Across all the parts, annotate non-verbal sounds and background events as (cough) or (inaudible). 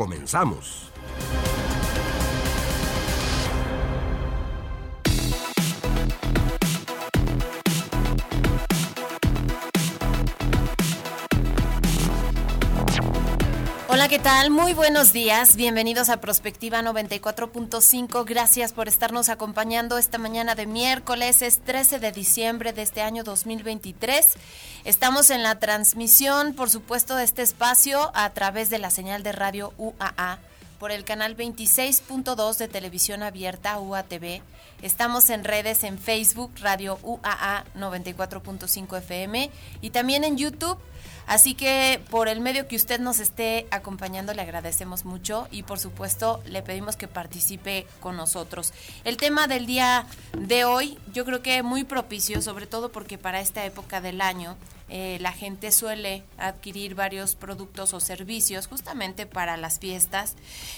Comenzamos. ¿Qué tal? Muy buenos días. Bienvenidos a Prospectiva 94.5. Gracias por estarnos acompañando esta mañana de miércoles. Es 13 de diciembre de este año 2023. Estamos en la transmisión, por supuesto, de este espacio a través de la señal de radio UAA por el canal 26.2 de televisión abierta UATV. Estamos en redes en Facebook, Radio UAA 94.5 FM y también en YouTube Así que por el medio que usted nos esté acompañando le agradecemos mucho y por supuesto le pedimos que participe con nosotros. El tema del día de hoy yo creo que muy propicio, sobre todo porque para esta época del año eh, la gente suele adquirir varios productos o servicios justamente para las fiestas.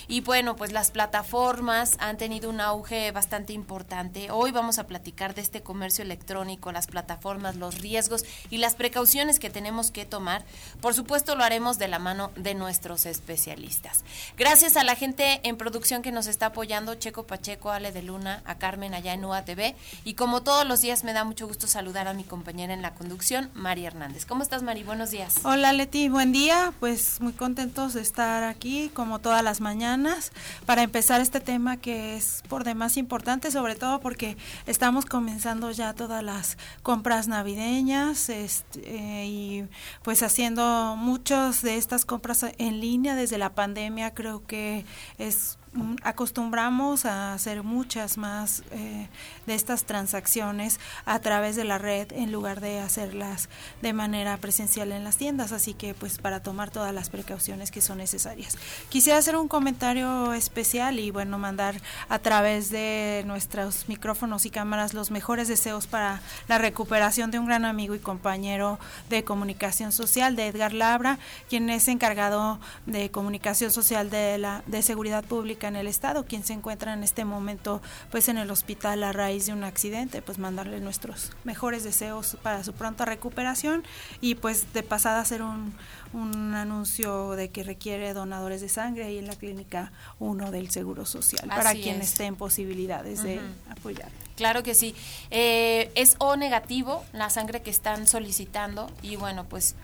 Y bueno, pues las plataformas han tenido un auge bastante importante. Hoy vamos a platicar de este comercio electrónico, las plataformas, los riesgos y las precauciones que tenemos que tomar. Por supuesto, lo haremos de la mano de nuestros especialistas. Gracias a la gente en producción que nos está apoyando, Checo Pacheco, Ale de Luna, a Carmen allá en UATV. Y como todos los días, me da mucho gusto saludar a mi compañera en la conducción, María Hernández. ¿Cómo estás, Mari? Buenos días. Hola, Leti. Buen día. Pues muy contentos de estar aquí, como todas las mañanas, para empezar este tema que es por demás importante, sobre todo porque estamos comenzando ya todas las compras navideñas este, y pues haciendo muchas de estas compras en línea desde la pandemia. Creo que es acostumbramos a hacer muchas más eh, de estas transacciones a través de la red en lugar de hacerlas de manera presencial en las tiendas, así que pues para tomar todas las precauciones que son necesarias. Quisiera hacer un comentario especial y bueno, mandar a través de nuestros micrófonos y cámaras los mejores deseos para la recuperación de un gran amigo y compañero de comunicación social, de Edgar Labra, quien es encargado de comunicación social de la de seguridad pública en el estado, quien se encuentra en este momento pues en el hospital a raíz de un accidente, pues mandarle nuestros mejores deseos para su pronta recuperación y pues de pasada hacer un, un anuncio de que requiere donadores de sangre ahí en la clínica 1 del Seguro Social, para quien esté en posibilidades de apoyar. Claro que sí. Eh, es O negativo la sangre que están solicitando y bueno, pues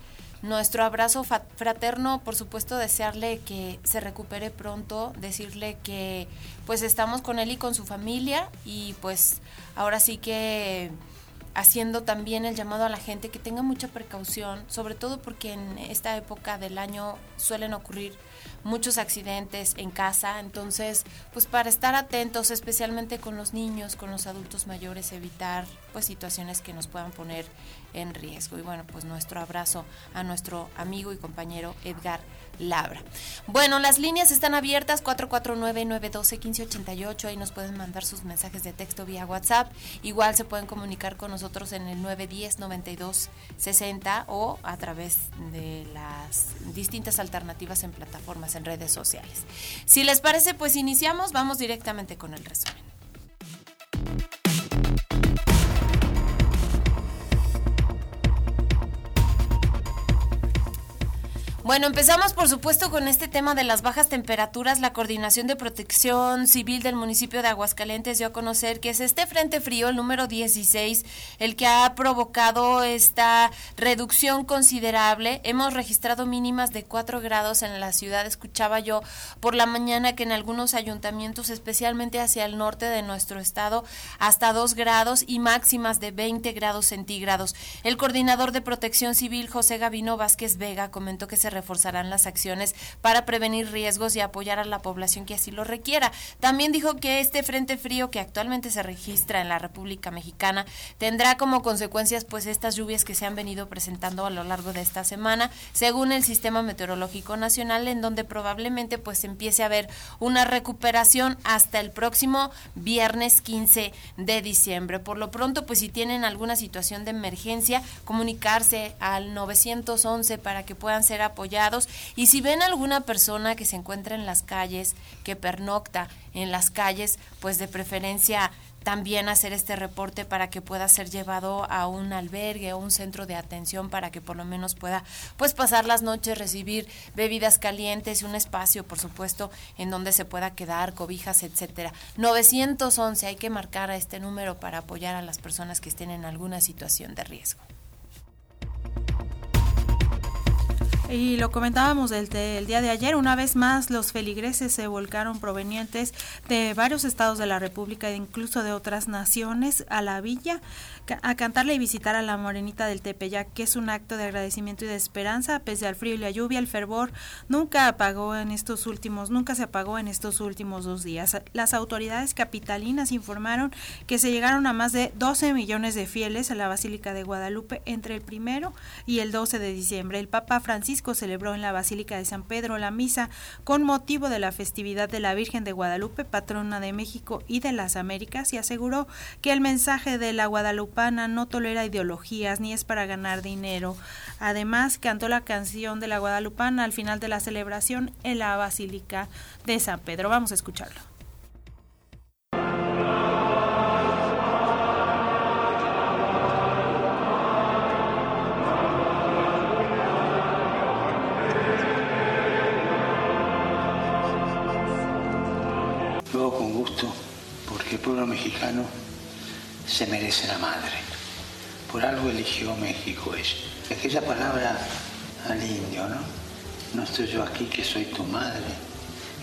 nuestro abrazo fraterno, por supuesto, desearle que se recupere pronto, decirle que pues estamos con él y con su familia y pues ahora sí que haciendo también el llamado a la gente que tenga mucha precaución, sobre todo porque en esta época del año suelen ocurrir muchos accidentes en casa, entonces pues para estar atentos especialmente con los niños, con los adultos mayores, evitar pues situaciones que nos puedan poner en riesgo. Y bueno, pues nuestro abrazo a nuestro amigo y compañero Edgar Labra. Bueno, las líneas están abiertas 449-912-1588, ahí nos pueden mandar sus mensajes de texto vía WhatsApp. Igual se pueden comunicar con nosotros en el 910-9260 o a través de las distintas alternativas en plataformas, en redes sociales. Si les parece, pues iniciamos, vamos directamente con el resumen. Bueno, empezamos por supuesto con este tema de las bajas temperaturas. La Coordinación de Protección Civil del municipio de Aguascalientes dio a conocer que es este frente frío, el número 16, el que ha provocado esta reducción considerable. Hemos registrado mínimas de 4 grados en la ciudad. Escuchaba yo por la mañana que en algunos ayuntamientos, especialmente hacia el norte de nuestro estado, hasta 2 grados y máximas de 20 grados centígrados. El coordinador de Protección Civil, José Gavino Vázquez Vega, comentó que se reforzarán las acciones para prevenir riesgos y apoyar a la población que así lo requiera. También dijo que este frente frío que actualmente se registra en la República Mexicana tendrá como consecuencias pues estas lluvias que se han venido presentando a lo largo de esta semana, según el Sistema Meteorológico Nacional, en donde probablemente pues empiece a haber una recuperación hasta el próximo viernes 15 de diciembre. Por lo pronto, pues si tienen alguna situación de emergencia, comunicarse al 911 para que puedan ser apoyados y si ven alguna persona que se encuentra en las calles, que pernocta en las calles, pues de preferencia también hacer este reporte para que pueda ser llevado a un albergue o un centro de atención para que por lo menos pueda pues pasar las noches, recibir bebidas calientes un espacio, por supuesto, en donde se pueda quedar, cobijas, etcétera. 911 hay que marcar a este número para apoyar a las personas que estén en alguna situación de riesgo. Y lo comentábamos el, el, día de ayer, una vez más los feligreses se volcaron provenientes de varios estados de la República e incluso de otras naciones a la villa a cantarle y visitar a la morenita del Tepeyac, que es un acto de agradecimiento y de esperanza, pese al frío y la lluvia, el fervor nunca apagó en estos últimos, nunca se apagó en estos últimos dos días. Las autoridades capitalinas informaron que se llegaron a más de 12 millones de fieles a la Basílica de Guadalupe entre el primero y el 12 de diciembre. El Papa Francisco celebró en la Basílica de San Pedro la misa con motivo de la festividad de la Virgen de Guadalupe, patrona de México y de las Américas, y aseguró que el mensaje de la Guadalupe no tolera ideologías ni es para ganar dinero. Además, cantó la canción de la Guadalupana al final de la celebración en la Basílica de San Pedro. Vamos a escucharlo. Porque el pueblo mexicano se merece la madre. Por algo eligió México eso. Aquella palabra al indio, ¿no? No estoy yo aquí que soy tu madre.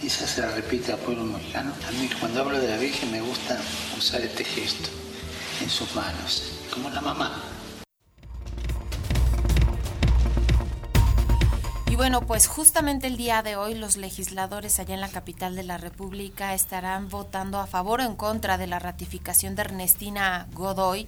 Esa se la repite al pueblo mexicano. A mí cuando hablo de la Virgen me gusta usar este gesto en sus manos, como la mamá. Y bueno, pues justamente el día de hoy los legisladores allá en la capital de la República estarán votando a favor o en contra de la ratificación de Ernestina Godoy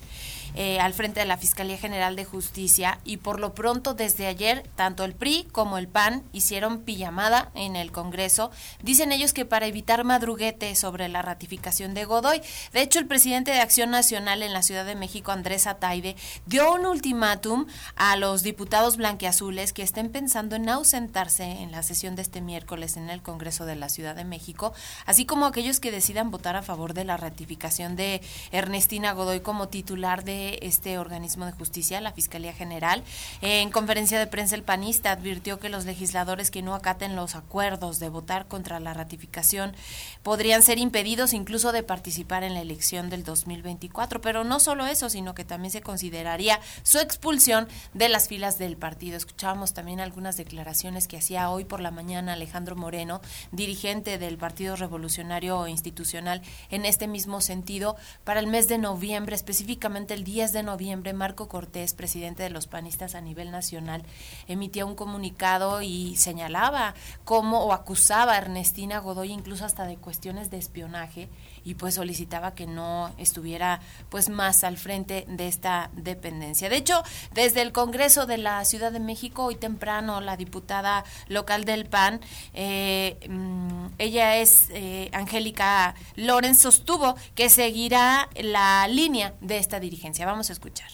eh, al frente de la Fiscalía General de Justicia y por lo pronto desde ayer tanto el PRI como el PAN hicieron pijamada en el Congreso. Dicen ellos que para evitar madruguete sobre la ratificación de Godoy. De hecho, el presidente de Acción Nacional en la Ciudad de México, Andrés Ataide, dio un ultimátum a los diputados blanqueazules que estén pensando en ausentarse en la sesión de este miércoles en el Congreso de la Ciudad de México, así como aquellos que decidan votar a favor de la ratificación de Ernestina Godoy como titular de este organismo de justicia, la Fiscalía General. En conferencia de prensa, el panista advirtió que los legisladores que no acaten los acuerdos de votar contra la ratificación podrían ser impedidos incluso de participar en la elección del 2024. Pero no solo eso, sino que también se consideraría su expulsión de las filas del partido. Escuchábamos también algunas declaraciones que hacía hoy por la mañana Alejandro Moreno, dirigente del Partido Revolucionario Institucional, en este mismo sentido, para el mes de noviembre, específicamente el 10 de noviembre, Marco Cortés, presidente de los panistas a nivel nacional, emitía un comunicado y señalaba cómo o acusaba a Ernestina Godoy incluso hasta de cuestiones de espionaje y pues solicitaba que no estuviera pues más al frente de esta dependencia. De hecho, desde el Congreso de la Ciudad de México, hoy temprano, la diputada local del PAN, eh, mm, ella es eh, Angélica Lorenz, sostuvo que seguirá la línea de esta dirigencia. Vamos a escuchar.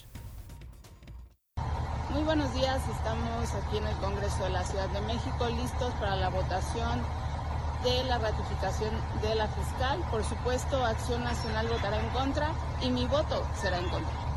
Muy buenos días, estamos aquí en el Congreso de la Ciudad de México listos para la votación de la ratificación de la fiscal. Por supuesto, Acción Nacional votará en contra y mi voto será en contra.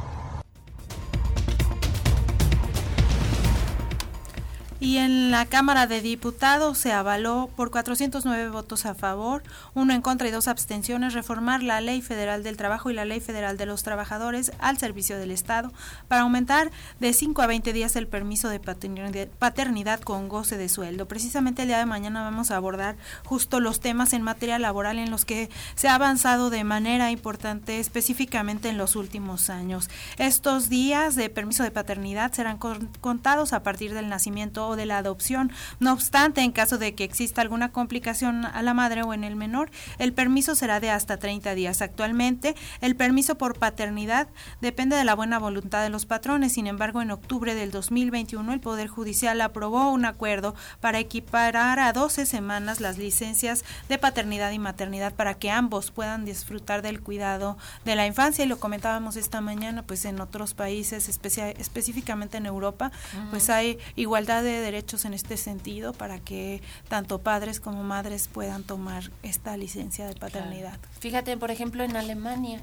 Y en la Cámara de Diputados se avaló por 409 votos a favor, uno en contra y dos abstenciones reformar la Ley Federal del Trabajo y la Ley Federal de los Trabajadores al servicio del Estado para aumentar de 5 a 20 días el permiso de paternidad con goce de sueldo. Precisamente el día de mañana vamos a abordar justo los temas en materia laboral en los que se ha avanzado de manera importante específicamente en los últimos años. Estos días de permiso de paternidad serán contados a partir del nacimiento o de la adopción. No obstante, en caso de que exista alguna complicación a la madre o en el menor, el permiso será de hasta 30 días. Actualmente, el permiso por paternidad depende de la buena voluntad de los patrones. Sin embargo, en octubre del 2021, el Poder Judicial aprobó un acuerdo para equiparar a 12 semanas las licencias de paternidad y maternidad para que ambos puedan disfrutar del cuidado de la infancia. Y lo comentábamos esta mañana, pues en otros países, específicamente en Europa, pues hay igualdad de derechos en este sentido para que tanto padres como madres puedan tomar esta licencia de paternidad. Fíjate, por ejemplo, en Alemania,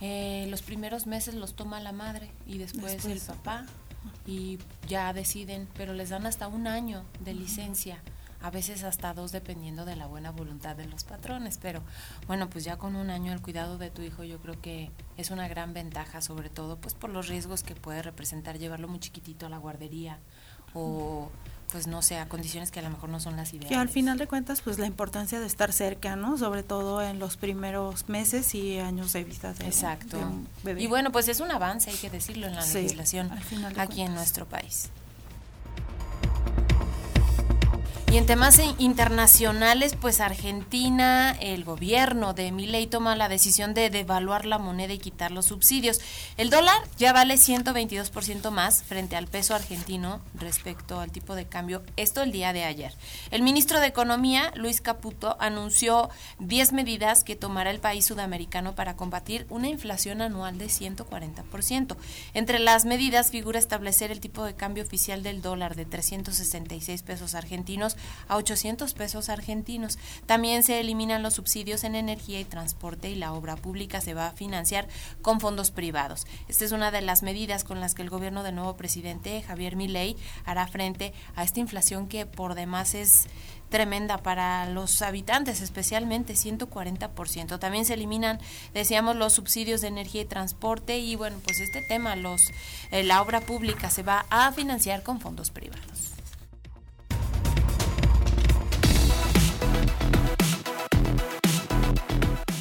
eh, los primeros meses los toma la madre y después, el papá y ya deciden, pero les dan hasta un año de licencia a veces hasta dos dependiendo de la buena voluntad de los patrones, pero bueno, pues ya con un año el cuidado de tu hijo yo creo que es una gran ventaja, sobre todo pues por los riesgos que puede representar llevarlo muy chiquitito a la guardería o pues no sé, a condiciones que a lo mejor no son las ideales. Que al final de cuentas, pues la importancia de estar cerca, ¿no? Sobre todo en los primeros meses y años de vida de, Exacto. un bebé. Y bueno, pues es un avance, hay que decirlo, en la legislación aquí en nuestro país. Y en temas internacionales, pues Argentina, el gobierno de Milei toma la decisión de devaluar la moneda y quitar los subsidios. El dólar ya vale 122% más frente al peso argentino respecto al tipo de cambio, esto el día de ayer. El ministro de Economía, Luis Caputo, anunció 10 medidas que tomará el país sudamericano para combatir una inflación anual de 140%. Entre las medidas figura establecer el tipo de cambio oficial del dólar de 366 pesos argentinos a 800 pesos argentinos. También se eliminan los subsidios en energía y transporte y la obra pública se va a financiar con fondos privados. Esta es una de las medidas con las que el gobierno del nuevo presidente Javier Milei hará frente a esta inflación que por demás es tremenda para los habitantes, especialmente 140%. También se eliminan, decíamos, los subsidios de energía y transporte y bueno, pues este tema, los eh, la obra pública se va a financiar con fondos privados.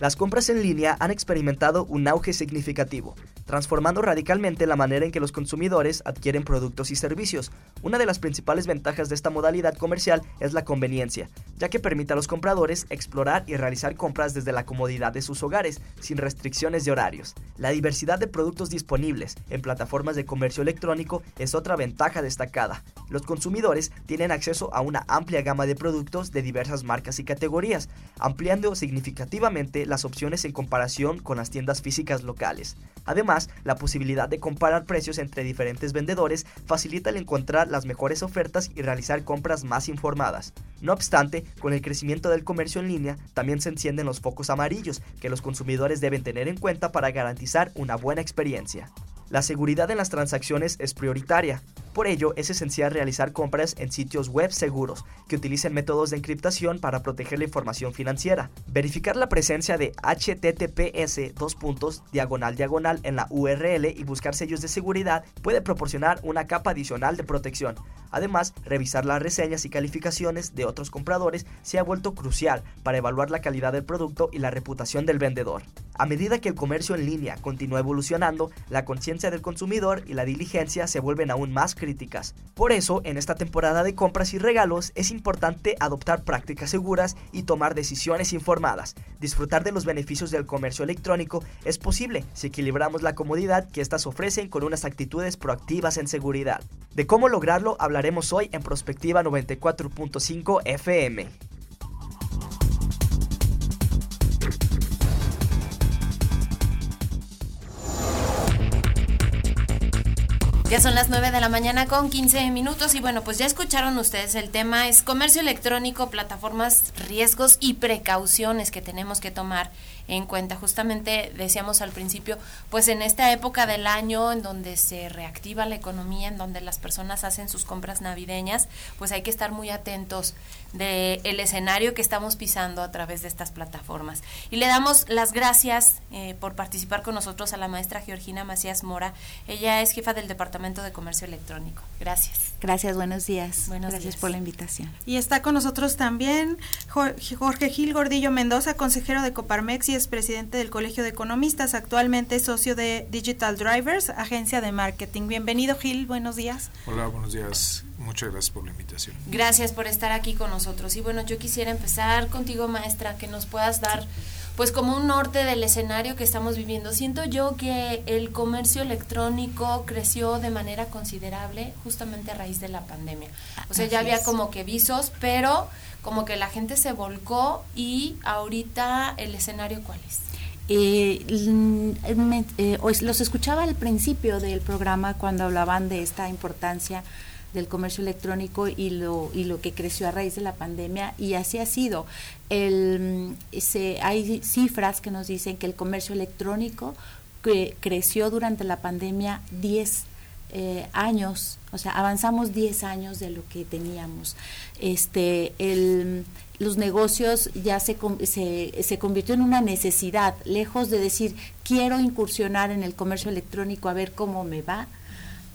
Las compras en línea han experimentado un auge significativo, transformando radicalmente la manera en que los consumidores adquieren productos y servicios. Una de las principales ventajas de esta modalidad comercial es la conveniencia, ya que permite a los compradores explorar y realizar compras desde la comodidad de sus hogares, sin restricciones de horarios. La diversidad de productos disponibles en plataformas de comercio electrónico es otra ventaja destacada. Los consumidores tienen acceso a una amplia gama de productos de diversas marcas y categorías, ampliando significativamente las opciones en comparación con las tiendas físicas locales. Además, la posibilidad de comparar precios entre diferentes vendedores facilita el encontrar las mejores ofertas y realizar compras más informadas. No obstante, con el crecimiento del comercio en línea, también se encienden los focos amarillos que los consumidores deben tener en cuenta para garantizar una buena experiencia. La seguridad en las transacciones es prioritaria. Por ello, es esencial realizar compras en sitios web seguros que utilicen métodos de encriptación para proteger la información financiera. Verificar la presencia de HTTPS dos puntos diagonal diagonal en la URL y buscar sellos de seguridad puede proporcionar una capa adicional de protección. Además, revisar las reseñas y calificaciones de otros compradores se ha vuelto crucial para evaluar la calidad del producto y la reputación del vendedor. A medida que el comercio en línea continúa evolucionando, la conciencia del consumidor y la diligencia se vuelven aún más críticas. Por eso, en esta temporada de compras y regalos es importante adoptar prácticas seguras y tomar decisiones informadas. Disfrutar de los beneficios del comercio electrónico es posible si equilibramos la comodidad que éstas ofrecen con unas actitudes proactivas en seguridad. De cómo lograrlo hablaremos hoy en Prospectiva 94.5 FM. Ya son las 9 de la mañana con 15 minutos y bueno, pues ya escucharon ustedes el tema, es comercio electrónico, plataformas riesgos y precauciones que tenemos que tomar en cuenta. Justamente decíamos al principio, pues en esta época del año en donde se reactiva la economía, en donde las personas hacen sus compras navideñas, pues hay que estar muy atentos del el escenario que estamos pisando a través de estas plataformas. Y le damos las gracias eh, por participar con nosotros a la maestra Georgina Macías Mora. Ella es jefa del Departamento de Comercio Electrónico. Gracias. Gracias, buenos días. Buenos gracias por la invitación. Y está con nosotros también Jorge Gil Gordillo Mendoza, consejero de Coparmex y es presidente del Colegio de Economistas, actualmente socio de Digital Drivers, agencia de marketing. Bienvenido Gil, buenos días. Hola, buenos días. Muchas gracias por la invitación. Gracias por estar aquí con nosotros. Y bueno, yo quisiera empezar contigo, maestra, que nos puedas dar pues como un norte del escenario que estamos viviendo. Siento yo que el comercio electrónico creció de manera considerable justamente a raíz de la pandemia. O sea, ya había como que visos, pero como que la gente se volcó y ahorita el escenario cuál es. Eh, eh, los escuchaba al principio del programa cuando hablaban de esta importancia del comercio electrónico y lo, y lo que creció a raíz de la pandemia y así ha sido. El, se, hay cifras que nos dicen que el comercio electrónico creció durante la pandemia 10 eh, años, o sea, avanzamos 10 años de lo que teníamos. Este, el, los negocios ya se, se, se, convirtió en una necesidad, lejos de decir, quiero incursionar en el comercio electrónico a ver cómo me va,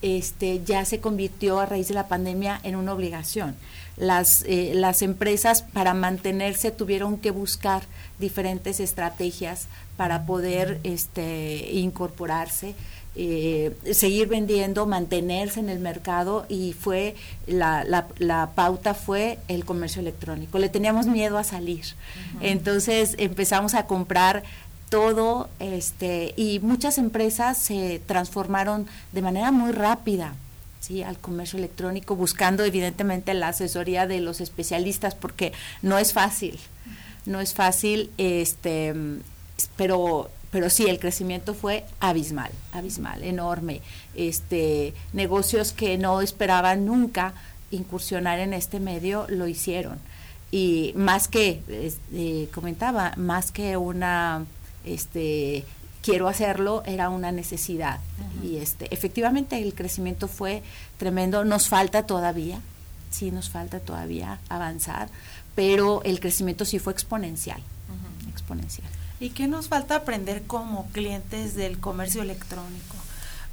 este, ya se convirtió a raíz de la pandemia en una obligación. Las, eh, las empresas para mantenerse tuvieron que buscar diferentes estrategias para poder este, incorporarse. Eh, seguir vendiendo, mantenerse en el mercado y fue la, la, pauta fue el comercio electrónico. Le teníamos miedo a salir. Entonces empezamos a comprar todo este y muchas empresas se transformaron de manera muy rápida ¿sí? al comercio electrónico buscando evidentemente la asesoría de los especialistas porque no es fácil no es fácil este pero pero sí el crecimiento fue abismal abismal enorme. Este negocios que no esperaban nunca incursionar en este medio lo hicieron. Y más que eh, comentaba más que una este quiero hacerlo era una necesidad. Y este efectivamente el crecimiento fue tremendo. Nos falta todavía sí nos falta todavía avanzar pero el crecimiento sí fue exponencial exponencial y qué nos falta aprender como clientes del comercio electrónico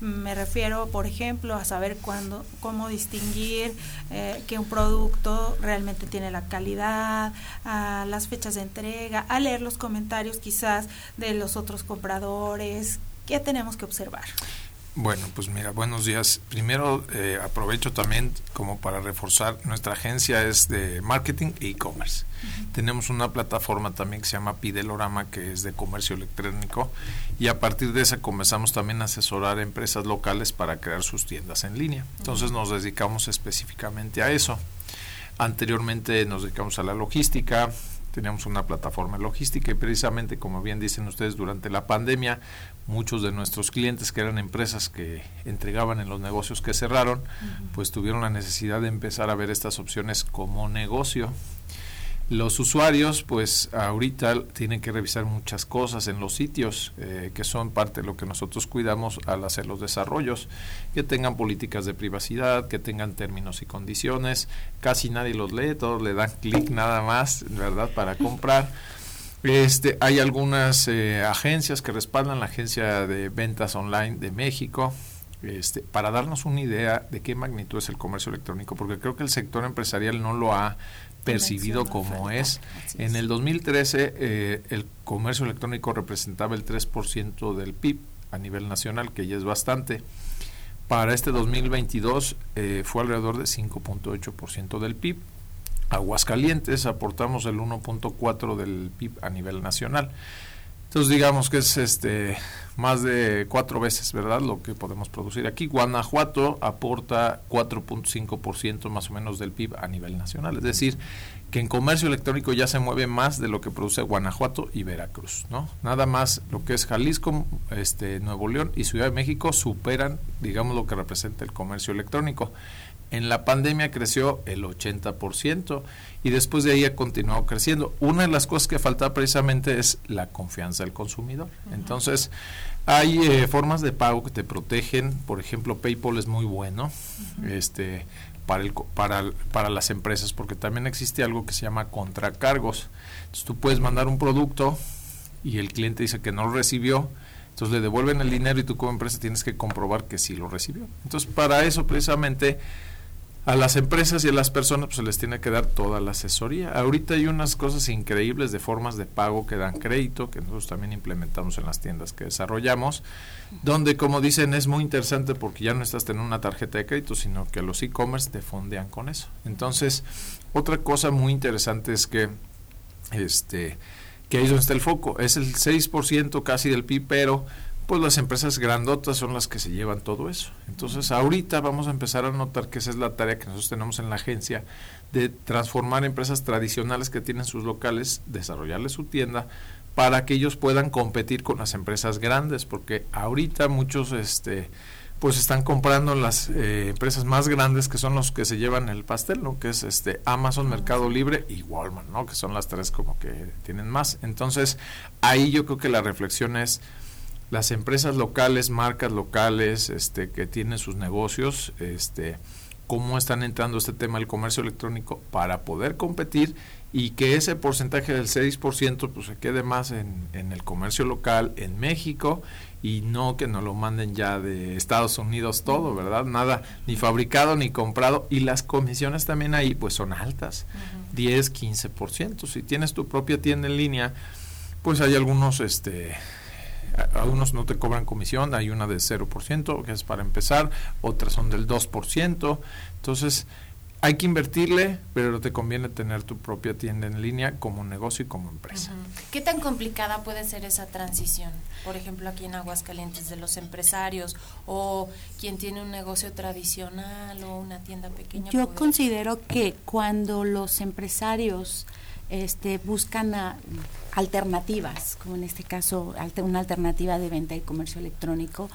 me refiero, por ejemplo, a saber cuándo, cómo distinguir eh, que un producto realmente tiene la calidad, a las fechas de entrega, a leer los comentarios quizás de los otros compradores. ¿Qué tenemos que observar? Bueno, pues mira, buenos días. Primero eh, aprovecho también como para reforzar, nuestra agencia es de marketing e e-commerce. Tenemos una plataforma también que se llama Pidelorama, que es de comercio electrónico, y a partir de esa comenzamos también a asesorar a empresas locales para crear sus tiendas en línea. Entonces nos dedicamos específicamente a eso. Anteriormente nos dedicamos a la logística, teníamos una plataforma logística y precisamente como bien dicen ustedes durante la pandemia muchos de nuestros clientes que eran empresas que entregaban en los negocios que cerraron pues tuvieron la necesidad de empezar a ver estas opciones como negocio los usuarios, pues ahorita tienen que revisar muchas cosas en los sitios eh, que son parte de lo que nosotros cuidamos al hacer los desarrollos, que tengan políticas de privacidad, que tengan términos y condiciones. Casi nadie los lee, todos le dan clic nada más, ¿verdad? Para comprar. (laughs) Este, hay algunas eh, agencias que respaldan la agencia de ventas online de México, este, para darnos una idea de qué magnitud es el comercio electrónico, porque creo que el sector empresarial no lo ha percibido como es. En el 2013 eh, el comercio electrónico representaba el 3% del PIB a nivel nacional, que ya es bastante. Para este 2022 eh, fue alrededor de 5.8% del PIB. Aguascalientes aportamos el 1.4 del PIB a nivel nacional. Entonces digamos que es este más de cuatro veces, ¿verdad? Lo que podemos producir aquí. Guanajuato aporta 4.5% más o menos del PIB a nivel nacional. Es decir, que en comercio electrónico ya se mueve más de lo que produce Guanajuato y Veracruz, ¿no? Nada más lo que es Jalisco, este, Nuevo León y Ciudad de México superan, digamos, lo que representa el comercio electrónico. En la pandemia creció el 80% y después de ahí ha continuado creciendo. Una de las cosas que falta precisamente es la confianza del consumidor. Entonces, hay eh, formas de pago que te protegen, por ejemplo, PayPal es muy bueno este, para, el, para, para las empresas porque también existe algo que se llama contracargos. Entonces, tú puedes mandar un producto y el cliente dice que no lo recibió, entonces le devuelven el dinero y tú como empresa tienes que comprobar que sí lo recibió. Entonces, para eso precisamente a las empresas y a las personas pues se les tiene que dar toda la asesoría. Ahorita hay unas cosas increíbles de formas de pago que dan crédito, que nosotros también implementamos en las tiendas que desarrollamos, donde como dicen es muy interesante porque ya no estás teniendo una tarjeta de crédito, sino que los e-commerce te fondean con eso. Entonces, otra cosa muy interesante es que este que ahí es donde está el foco, es el 6% casi del PIB, pero pues las empresas grandotas son las que se llevan todo eso. Entonces ahorita vamos a empezar a notar que esa es la tarea que nosotros tenemos en la agencia de transformar empresas tradicionales que tienen sus locales, desarrollarles su tienda para que ellos puedan competir con las empresas grandes, porque ahorita muchos este pues están comprando las eh, empresas más grandes que son los que se llevan el pastel, ¿no? Que es este Amazon, Mercado Libre y Walmart, ¿no? Que son las tres como que tienen más. Entonces, ahí yo creo que la reflexión es las empresas locales, marcas locales, este, que tienen sus negocios, este, cómo están entrando este tema del comercio electrónico para poder competir y que ese porcentaje del 6% pues se quede más en, en, el comercio local en México y no que nos lo manden ya de Estados Unidos todo, ¿verdad? Nada ni fabricado ni comprado y las comisiones también ahí pues son altas, 10, 15%. Si tienes tu propia tienda en línea, pues hay algunos este algunos no te cobran comisión, hay una de 0%, que es para empezar, otras son del 2%, entonces hay que invertirle, pero te conviene tener tu propia tienda en línea como negocio y como empresa. ¿Qué tan complicada puede ser esa transición? Por ejemplo, aquí en Aguascalientes de los empresarios o quien tiene un negocio tradicional o una tienda pequeña. Yo considero que cuando los empresarios este, buscan alternativas, como en este caso una alternativa de venta y comercio electrónico,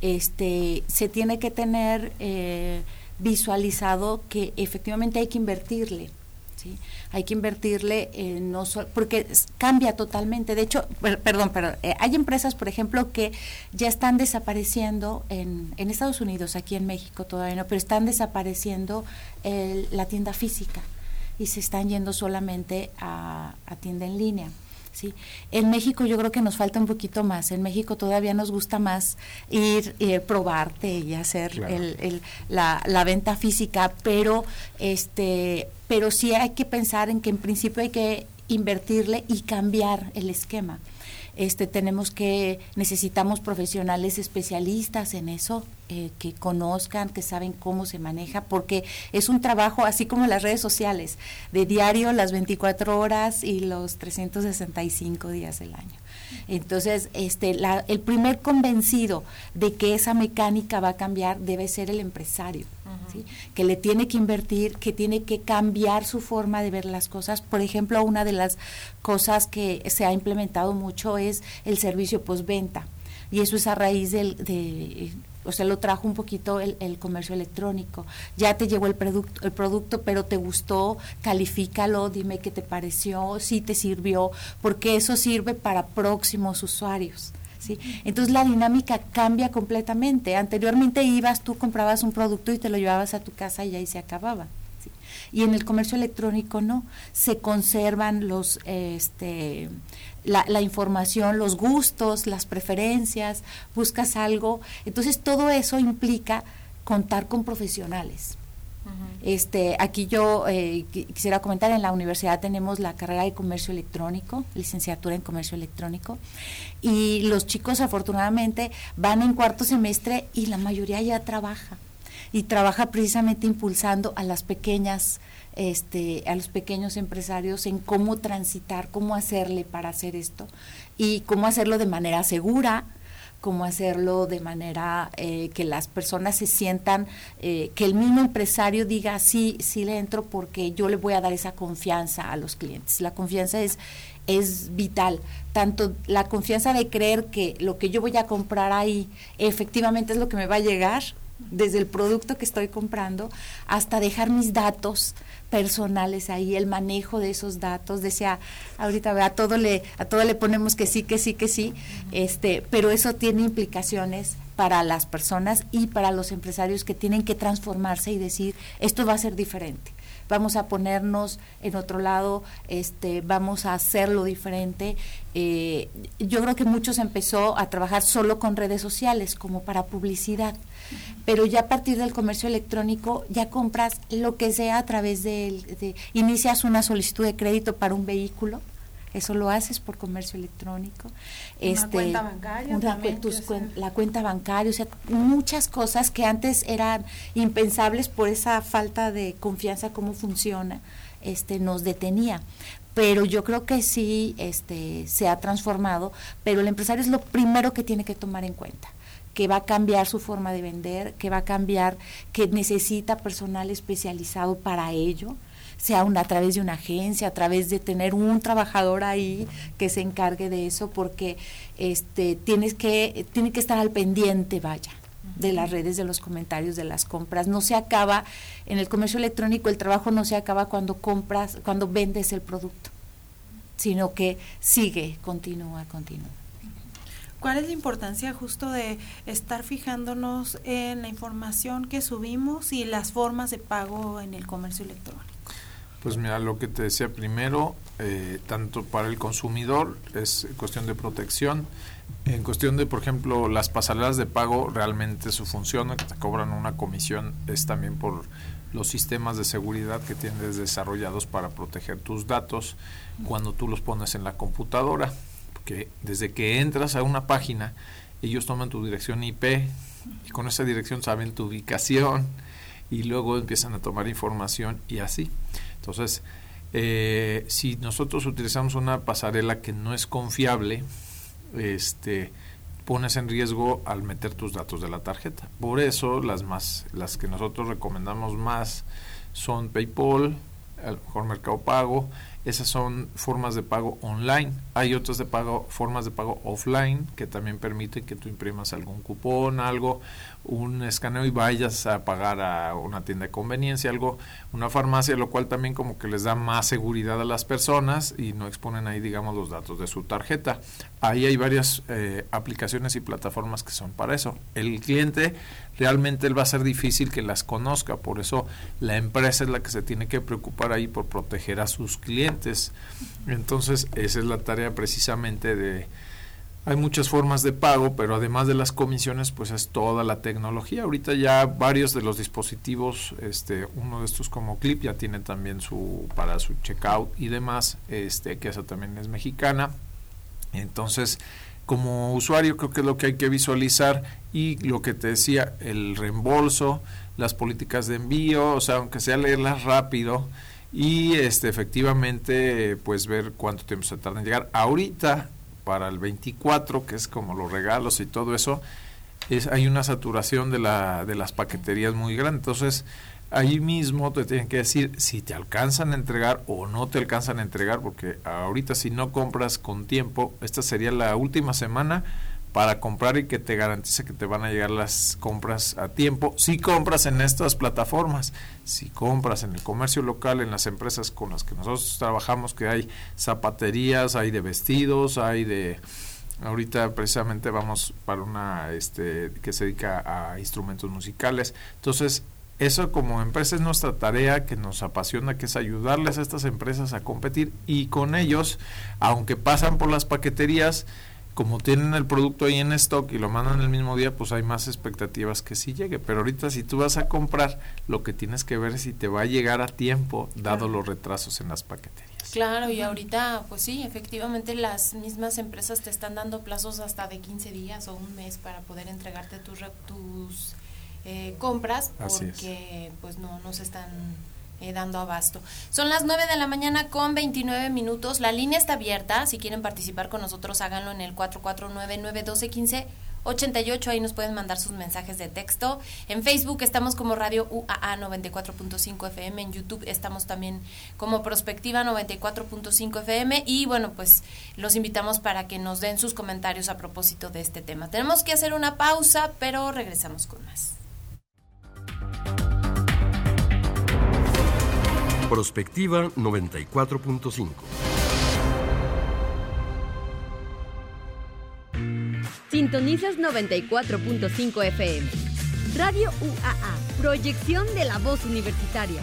este, se tiene que tener eh, visualizado que efectivamente hay que invertirle. ¿sí? Hay que invertirle, eh, no porque cambia totalmente. De hecho, perdón, pero eh, hay empresas, por ejemplo, que ya están desapareciendo en, en Estados Unidos, aquí en México todavía no, pero están desapareciendo la tienda física y se están yendo solamente a, tienda en línea. ¿sí? En México yo creo que nos falta un poquito más. En México todavía nos gusta más ir, eh, probarte y hacer el, la, la, venta física, pero este, pero sí hay que pensar en que en principio hay que invertirle y cambiar el esquema este tenemos que necesitamos profesionales especialistas en eso eh, que conozcan que saben cómo se maneja porque es un trabajo así como las redes sociales de diario las 24 horas y los 365 días del año entonces, este, la, el primer convencido de que esa mecánica va a cambiar debe ser el empresario, que le tiene que invertir, que tiene que cambiar su forma de ver las cosas. Por ejemplo, una de las cosas que se ha implementado mucho es el servicio postventa. Y eso es a raíz del, de o sea, lo trajo un poquito el, comercio electrónico. Ya te llegó el producto, el producto, pero te gustó, califícalo, dime qué te pareció, si te sirvió, porque eso sirve para próximos usuarios. ¿sí? Entonces la dinámica cambia completamente. Anteriormente ibas, tú comprabas un producto y te lo llevabas a tu casa y ahí se acababa. Y en el comercio electrónico no, se conservan los, este, la, la, información, los gustos, las preferencias, buscas algo. Entonces todo eso implica contar con profesionales. Este, aquí yo eh, quisiera comentar, en la universidad tenemos la carrera de comercio electrónico, licenciatura en comercio electrónico, y los chicos afortunadamente van en cuarto semestre y la mayoría ya trabaja, y trabaja precisamente impulsando a las pequeñas este, a los pequeños empresarios en cómo transitar, cómo hacerle para hacer esto y cómo hacerlo de manera segura, cómo hacerlo de manera eh, que las personas se sientan, eh, que el mismo empresario diga, sí, sí le entro porque yo le voy a dar esa confianza a los clientes. La confianza es, es vital, tanto la confianza de creer que lo que yo voy a comprar ahí efectivamente es lo que me va a llegar, desde el producto que estoy comprando hasta dejar mis datos personales ahí, el manejo de esos datos, decía, ahorita a todo le, a todo le ponemos que sí, que sí, que sí, este, pero eso tiene implicaciones para las personas y para los empresarios que tienen que transformarse y decir, esto va a ser diferente. Vamos a ponernos en otro lado, este, vamos a hacerlo diferente. Eh, yo creo que muchos empezó a trabajar solo con redes sociales como para publicidad, pero ya a partir del comercio electrónico ya compras lo que sea a través de, de inicias una solicitud de crédito para un vehículo eso lo haces por comercio electrónico. Una este, cuenta bancaria. la cuenta bancaria, o sea, muchas cosas que antes eran impensables por esa falta de confianza, cómo funciona, este, nos detenía pero yo creo que sí este, se ha transformado, pero el empresario es lo primero que tiene que tomar en cuenta que va a cambiar su forma de vender, que va a cambiar, que necesita personal especializado para ello, sea a través de una agencia, a través de tener un trabajador ahí que se encargue de eso, porque este tienes que tiene que estar al pendiente, vaya de las redes, de los comentarios, de las compras. No se acaba, en el comercio electrónico el trabajo no se acaba cuando compras, cuando vendes el producto, sino que sigue, continúa, continúa. ¿Cuál es la importancia justo de estar fijándonos en la información que subimos y las formas de pago en el comercio electrónico? Pues mira, lo que te decía primero, eh, tanto para el consumidor es cuestión de protección, en cuestión de, por ejemplo, las pasarelas de pago, realmente su función, que te cobran una comisión, es también por los sistemas de seguridad que tienes desarrollados para proteger tus datos cuando tú los pones en la computadora. Porque desde que entras a una página, ellos toman tu dirección IP y con esa dirección saben tu ubicación y luego empiezan a tomar información y así. Entonces, eh, si nosotros utilizamos una pasarela que no es confiable, este, pones en riesgo al meter tus datos de la tarjeta. Por eso las más, las que nosotros recomendamos más son PayPal, el mejor Mercado Pago esas son formas de pago online. Hay otras de pago, formas de pago offline que también permiten que tú imprimas algún cupón, algo, un escaneo y vayas a pagar a una tienda de conveniencia, algo, una farmacia, lo cual también como que les da más seguridad a las personas y no exponen ahí, digamos, los datos de su tarjeta. Ahí hay varias eh, aplicaciones y plataformas que son para eso. El cliente realmente él va a ser difícil que las conozca, por eso la empresa es la que se tiene que preocupar ahí por proteger a sus clientes. Entonces, esa es la tarea precisamente de hay muchas formas de pago, pero además de las comisiones, pues es toda la tecnología. Ahorita ya varios de los dispositivos, este, uno de estos como Clip ya tiene también su para su checkout y demás, este, que esa también es mexicana. Entonces, como usuario creo que es lo que hay que visualizar y lo que te decía, el reembolso, las políticas de envío, o sea, aunque sea leerlas rápido y este efectivamente pues ver cuánto tiempo se tarda en llegar. Ahorita para el 24, que es como los regalos y todo eso, es hay una saturación de la de las paqueterías muy grande, entonces ahí mismo te tienen que decir si te alcanzan a entregar o no te alcanzan a entregar, porque ahorita si no compras con tiempo, esta sería la última semana para comprar y que te garantice que te van a llegar las compras a tiempo. Si compras en estas plataformas, si compras en el comercio local, en las empresas con las que nosotros trabajamos, que hay zapaterías, hay de vestidos, hay de ahorita precisamente vamos para una este que se dedica a instrumentos musicales. Entonces, eso como empresa es nuestra tarea que nos apasiona, que es ayudarles a estas empresas a competir y con ellos, aunque pasan por las paqueterías, como tienen el producto ahí en stock y lo mandan el mismo día, pues hay más expectativas que sí llegue. Pero ahorita si tú vas a comprar, lo que tienes que ver es si te va a llegar a tiempo, dado los retrasos en las paqueterías. Claro, y ahorita, pues sí, efectivamente las mismas empresas te están dando plazos hasta de 15 días o un mes para poder entregarte tus, tus eh, compras porque pues no, no se están eh, dando abasto. Son las 9 de la mañana con 29 minutos. La línea está abierta. Si quieren participar con nosotros, háganlo en el 449-912-15. 88, ahí nos pueden mandar sus mensajes de texto. En Facebook estamos como Radio UAA 94.5 FM, en YouTube estamos también como Prospectiva 94.5 FM y bueno, pues los invitamos para que nos den sus comentarios a propósito de este tema. Tenemos que hacer una pausa, pero regresamos con más. Prospectiva 94.5. Sintonizas 94.5 FM. Radio UAA, proyección de la voz universitaria.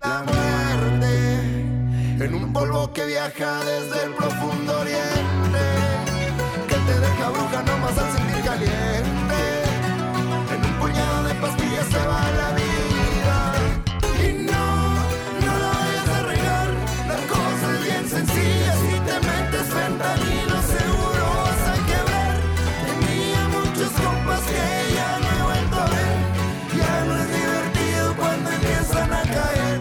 La muerte en un polvo que viaja desde el profundo oriente, que te deja bruja nomás al sentir caliente. En un puñado de pastillas se va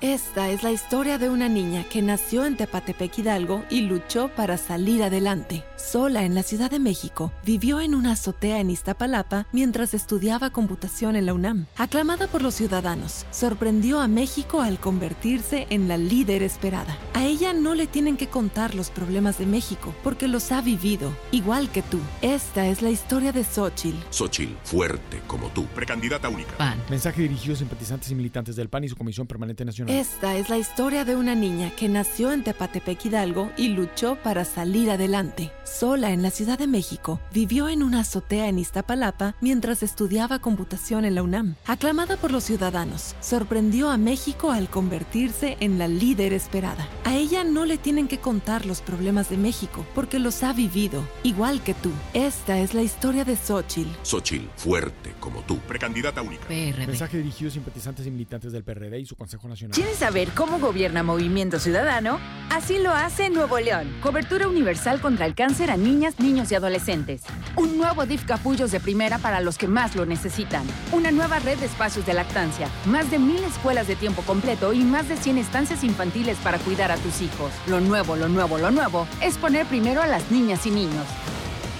Esta es la historia de una niña que nació en Tepatepec Hidalgo y luchó para salir adelante. Sola en la Ciudad de México, vivió en una azotea en Iztapalapa mientras estudiaba computación en la UNAM. Aclamada por los ciudadanos, sorprendió a México al convertirse en la líder esperada. A ella no le tienen que contar los problemas de México porque los ha vivido, igual que tú. Esta es la historia de Xochitl. Xochitl, fuerte como tú. Precandidata única. PAN. Mensaje dirigido a simpatizantes y militantes del PAN y su Comisión Permanente Nacional. Esta es la historia de una niña que nació en Tepatepec Hidalgo y luchó para salir adelante. Sola en la Ciudad de México, vivió en una azotea en Iztapalapa mientras estudiaba computación en la UNAM. Aclamada por los ciudadanos, sorprendió a México al convertirse en la líder esperada. A ella no le tienen que contar los problemas de México porque los ha vivido, igual que tú. Esta es la historia de Xochitl. Xochitl, fuerte como tú. Precandidata única. PRD. Mensaje dirigido a simpatizantes y militantes del PRD y su Consejo Nacional. ¿Quieres saber cómo gobierna Movimiento Ciudadano? Así lo hace Nuevo León. Cobertura universal contra el cáncer a niñas, niños y adolescentes. Un nuevo DIF Capullos de primera para los que más lo necesitan. Una nueva red de espacios de lactancia. Más de mil escuelas de tiempo completo y más de 100 estancias infantiles para cuidar a tus hijos. Lo nuevo, lo nuevo, lo nuevo es poner primero a las niñas y niños.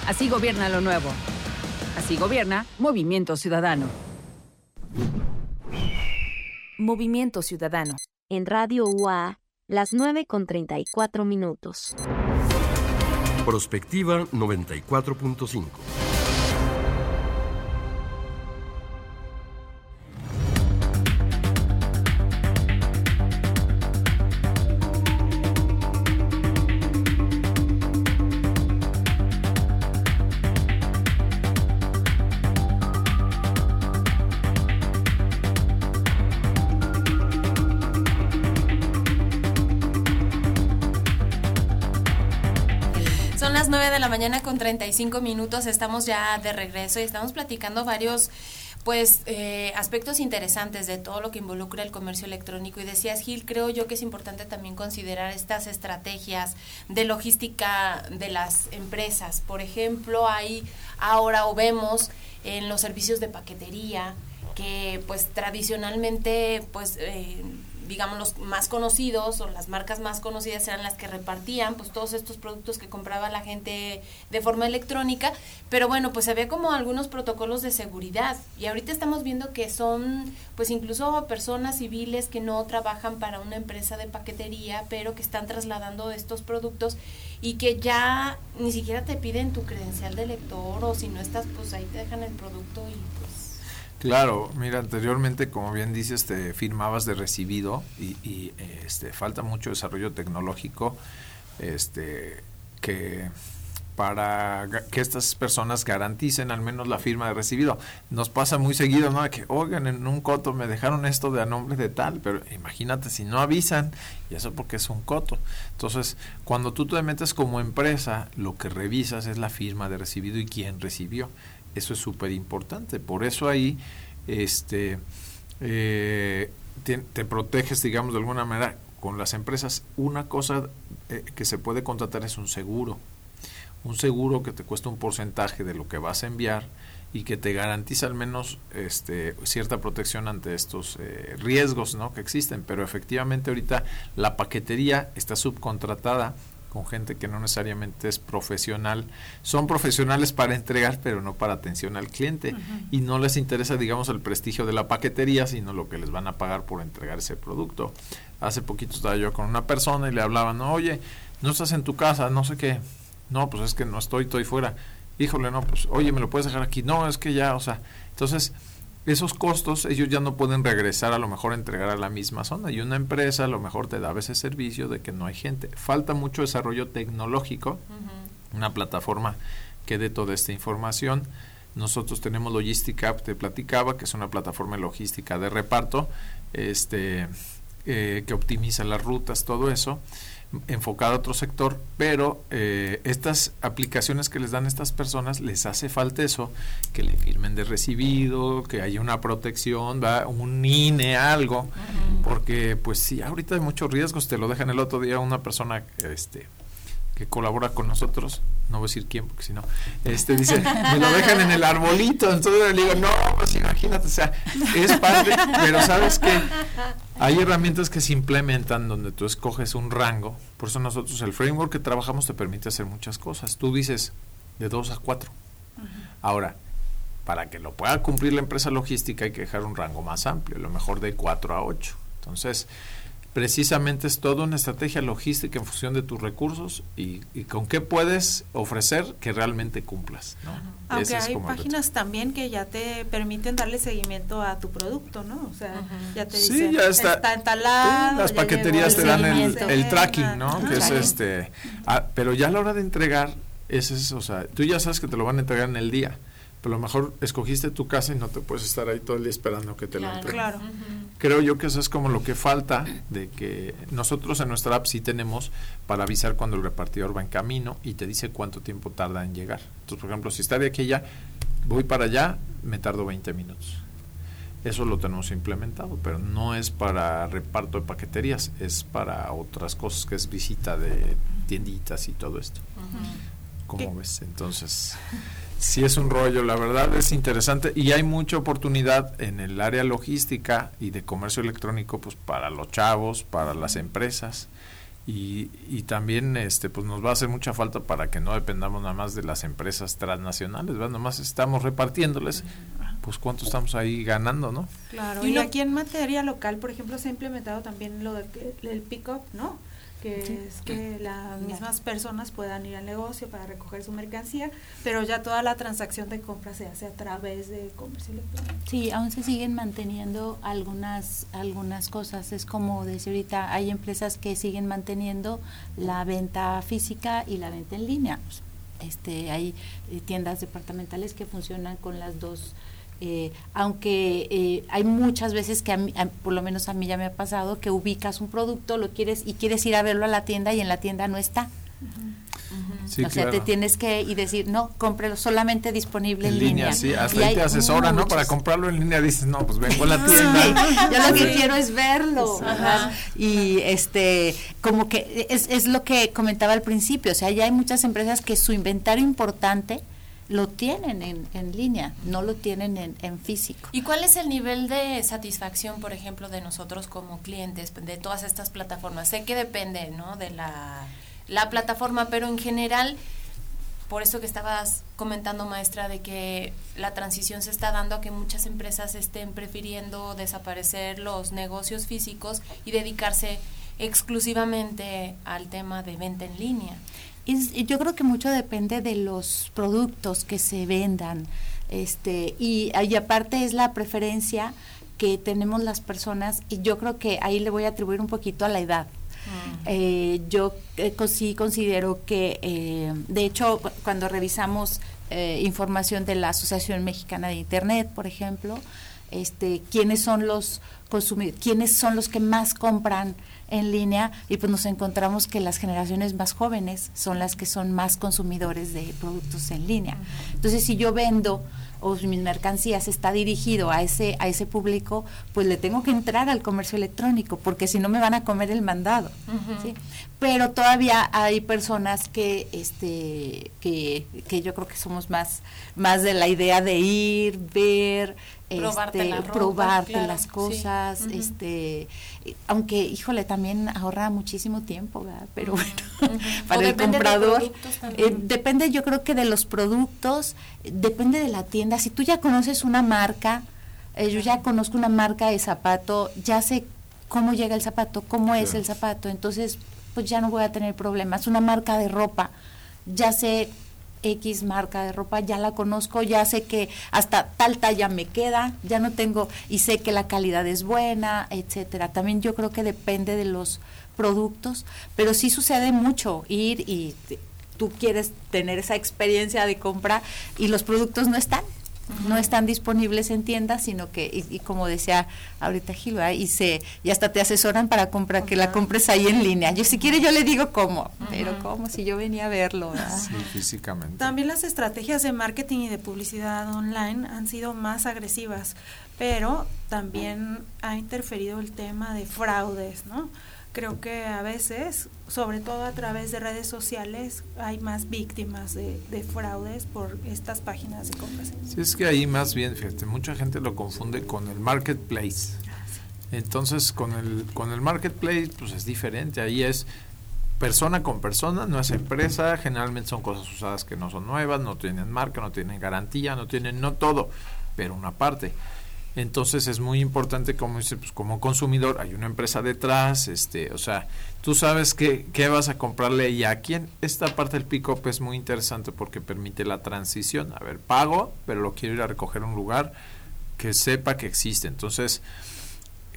Así gobierna lo nuevo. Así gobierna Movimiento Ciudadano. Movimiento Ciudadano. En Radio UA, las 9 con 34 minutos. Prospectiva 94.5. 35 minutos, estamos ya de regreso y estamos platicando varios pues eh, aspectos interesantes de todo lo que involucra el comercio electrónico. Y decías Gil creo yo que es importante también considerar estas estrategias de logística de las empresas. Por ejemplo hay ahora o vemos en los servicios de paquetería que pues tradicionalmente pues eh, digamos, los más conocidos o las marcas más conocidas eran las que repartían pues todos estos productos que compraba la gente de forma electrónica, pero bueno, pues había como algunos protocolos de seguridad. Y ahorita estamos viendo que son pues incluso personas civiles que no trabajan para una empresa de paquetería, pero que están trasladando estos productos y que ya ni siquiera te piden tu credencial de lector o si no estás pues ahí te dejan el producto y pues Claro, mira, anteriormente, como bien dices, te firmabas de recibido y, este, falta mucho desarrollo tecnológico este, que para que estas personas garanticen al menos la firma de recibido. Nos pasa muy seguido, ¿no? Que, oigan, en un coto me dejaron esto de a nombre de tal, pero imagínate si no avisan, y eso porque es un coto. Entonces, cuando tú te metes como empresa, lo que revisas es la firma de recibido y quién recibió. Eso es súper importante. Por eso ahí este, eh, te, proteges, digamos, de alguna manera con las empresas. Una cosa eh, que se puede contratar es un seguro. Un seguro que te cuesta un porcentaje de lo que vas a enviar y que te garantiza al menos este, cierta protección ante estos eh, riesgos ¿no? que existen. Pero efectivamente ahorita la paquetería está subcontratada con gente que no necesariamente es profesional. Son profesionales para entregar, pero no para atención al cliente. Y no les interesa, digamos, el prestigio de la paquetería, sino lo que les van a pagar por entregar ese producto. Hace poquito estaba yo con una persona y le hablaban, oye, no estás en tu casa, no sé qué. No, pues es que no estoy, estoy fuera. Híjole, no, pues, oye, ¿me lo puedes dejar aquí? No, es que ya, o sea, entonces esos costos ellos ya no pueden regresar a lo mejor a entregar a la misma zona y una empresa a lo mejor te daba ese servicio de que no hay gente. Falta mucho desarrollo tecnológico, una plataforma que dé toda esta información. Nosotros tenemos Logistic te platicaba, que es una plataforma logística de reparto, este, eh, que optimiza las rutas, todo eso enfocado a otro sector, pero eh, estas aplicaciones que les dan estas personas les hace falta eso, que le firmen de recibido, que haya una protección, ¿va? un INE, algo, porque pues sí, ahorita hay muchos riesgos, te lo dejan el otro día una persona este que colabora con nosotros, no voy a decir quién porque si no, este dice, me lo dejan en el arbolito, entonces le digo, no, pues imagínate, o sea, es padre, pero sabes que hay herramientas que se implementan donde tú escoges un rango, por eso nosotros el framework que trabajamos te permite hacer muchas cosas, tú dices de 2 a 4, ahora, para que lo pueda cumplir la empresa logística hay que dejar un rango más amplio, lo mejor de 4 a 8, entonces, precisamente es toda una estrategia logística en función de tus recursos y, con qué puedes ofrecer que realmente cumplas. ¿no? Aunque hay páginas también que ya te permiten darle seguimiento a tu producto, ¿no? O sea, ya te dicen, ya está, instalado. las paqueterías te dan el, tracking, ¿no? que es este, ah, pero ya a la hora de entregar, ese es, o sea, tú ya sabes que te lo van a entregar en el día pero a lo mejor escogiste tu casa y no te puedes estar ahí todo el día esperando que te lo entreguen. Claro. Creo yo que eso es como lo que falta de que nosotros en nuestra app sí tenemos para avisar cuando el repartidor va en camino y te dice cuánto tiempo tarda en llegar. Entonces, por ejemplo, si está de aquí ya, voy para allá, me tardo 20 minutos. Eso lo tenemos implementado, pero no es para reparto de paqueterías, es para otras cosas, que es visita de tienditas y todo esto. ¿Cómo ves? Entonces, sí es un rollo, la verdad es interesante y hay mucha oportunidad en el área logística y de comercio electrónico pues para los chavos, para las empresas y, y también este pues nos va a hacer mucha falta para que no dependamos nada más de las empresas transnacionales, ¿verdad? Nada más estamos repartiéndoles pues cuánto estamos ahí ganando, ¿no? Claro, y, aquí en materia local, por ejemplo, se ha implementado también lo del pick-up, ¿no? Que es que las mismas personas puedan ir al negocio para recoger su mercancía, pero ya toda la transacción de compra se hace a través de comercio electrónico. Sí, aún se siguen manteniendo algunas algunas cosas. Es como decir ahorita, hay empresas que siguen manteniendo la venta física y la venta en línea. Este, hay eh, tiendas departamentales que funcionan con las dos eh, aunque eh, hay muchas veces que por lo menos a mí ya me ha pasado que ubicas un producto, lo quieres y quieres ir a verlo a la tienda y en la tienda no está. o sea, te tienes que y decir, no, cómprelo solamente disponible en, línea. Sí, hasta ahí te asesora, ¿no? Para comprarlo en línea dices, no, pues vengo a la tienda. (laughs) yo lo que quiero es verlo. Y este, como que es, es lo que comentaba al principio, o sea, ya hay muchas empresas que su inventario importante lo tienen en, en línea, no lo tienen en, en, físico. ¿Y cuál es el nivel de satisfacción, por ejemplo, de nosotros como clientes de todas estas plataformas? Sé que depende, ¿no? De la, la plataforma, pero en general, por eso que estabas comentando, maestra, de que la transición se está dando a que muchas empresas estén prefiriendo desaparecer los negocios físicos y dedicarse exclusivamente al tema de venta en línea. Yo creo que mucho depende de los productos que se vendan. Este, y, y aparte es la preferencia que tenemos las personas y yo creo que ahí le voy a atribuir un poquito a la edad. Mm. Eh, yo eh, sí considero que, eh, de hecho, cuando revisamos información de la Asociación Mexicana de Internet, por ejemplo, este, quiénes son los consumidores, quiénes son los que más compran en línea y pues nos encontramos que las generaciones más jóvenes son las que son más consumidores de productos en línea. Entonces, si yo vendo o mis mercancías está dirigido a ese a ese público, pues le tengo que entrar al comercio electrónico, porque si no me van a comer el mandado. Pero todavía hay personas que este que, que yo creo que somos más más de la idea de ir, ver, probarte, este, probarte las cosas, este, aunque híjole también ahorra muchísimo tiempo, ¿verdad? pero bueno, (laughs) para el comprador eh, depende yo creo que de los productos, depende de la tienda. Si tú ya conoces una marca, eh, yo ya conozco una marca de zapato, ya sé cómo llega el zapato, cómo es el zapato, entonces pues ya no voy a tener problemas. Una marca de ropa, ya sé X marca de ropa, ya la conozco, ya sé que hasta tal talla me queda, ya no tengo y sé que la calidad es buena, etcétera. También yo creo que depende de los productos, pero sí sucede mucho ir y tú quieres tener esa experiencia de compra y los productos no están no están disponibles en tiendas, sino que, y, como decía ahorita Gil, y, se, y hasta te asesoran para comprar, que la compres ahí en línea. Yo si quiere yo le digo cómo, pero cómo, si yo venía a verlo. Sí, físicamente. También las estrategias de marketing y de publicidad online han sido más agresivas, pero también ha interferido el tema de fraudes, ¿no? Creo que a veces, sobre todo a través de redes sociales, hay más víctimas de, fraudes por estas páginas de compras. Sí, es que ahí más bien, fíjate, mucha gente lo confunde con el marketplace. Entonces, con el, con el marketplace, pues es diferente. Ahí es persona con persona, no es empresa. Generalmente son cosas usadas que no son nuevas, no tienen marca, no tienen garantía, no tienen, no todo, pero una parte. Entonces es muy importante, como dice, pues como consumidor, hay una empresa detrás, este, o sea, tú sabes qué, qué vas a comprarle y a quién. Esta parte del pick-up es muy interesante porque permite la transición. A ver, pago, pero lo quiero ir a recoger a un lugar que sepa que existe. Entonces,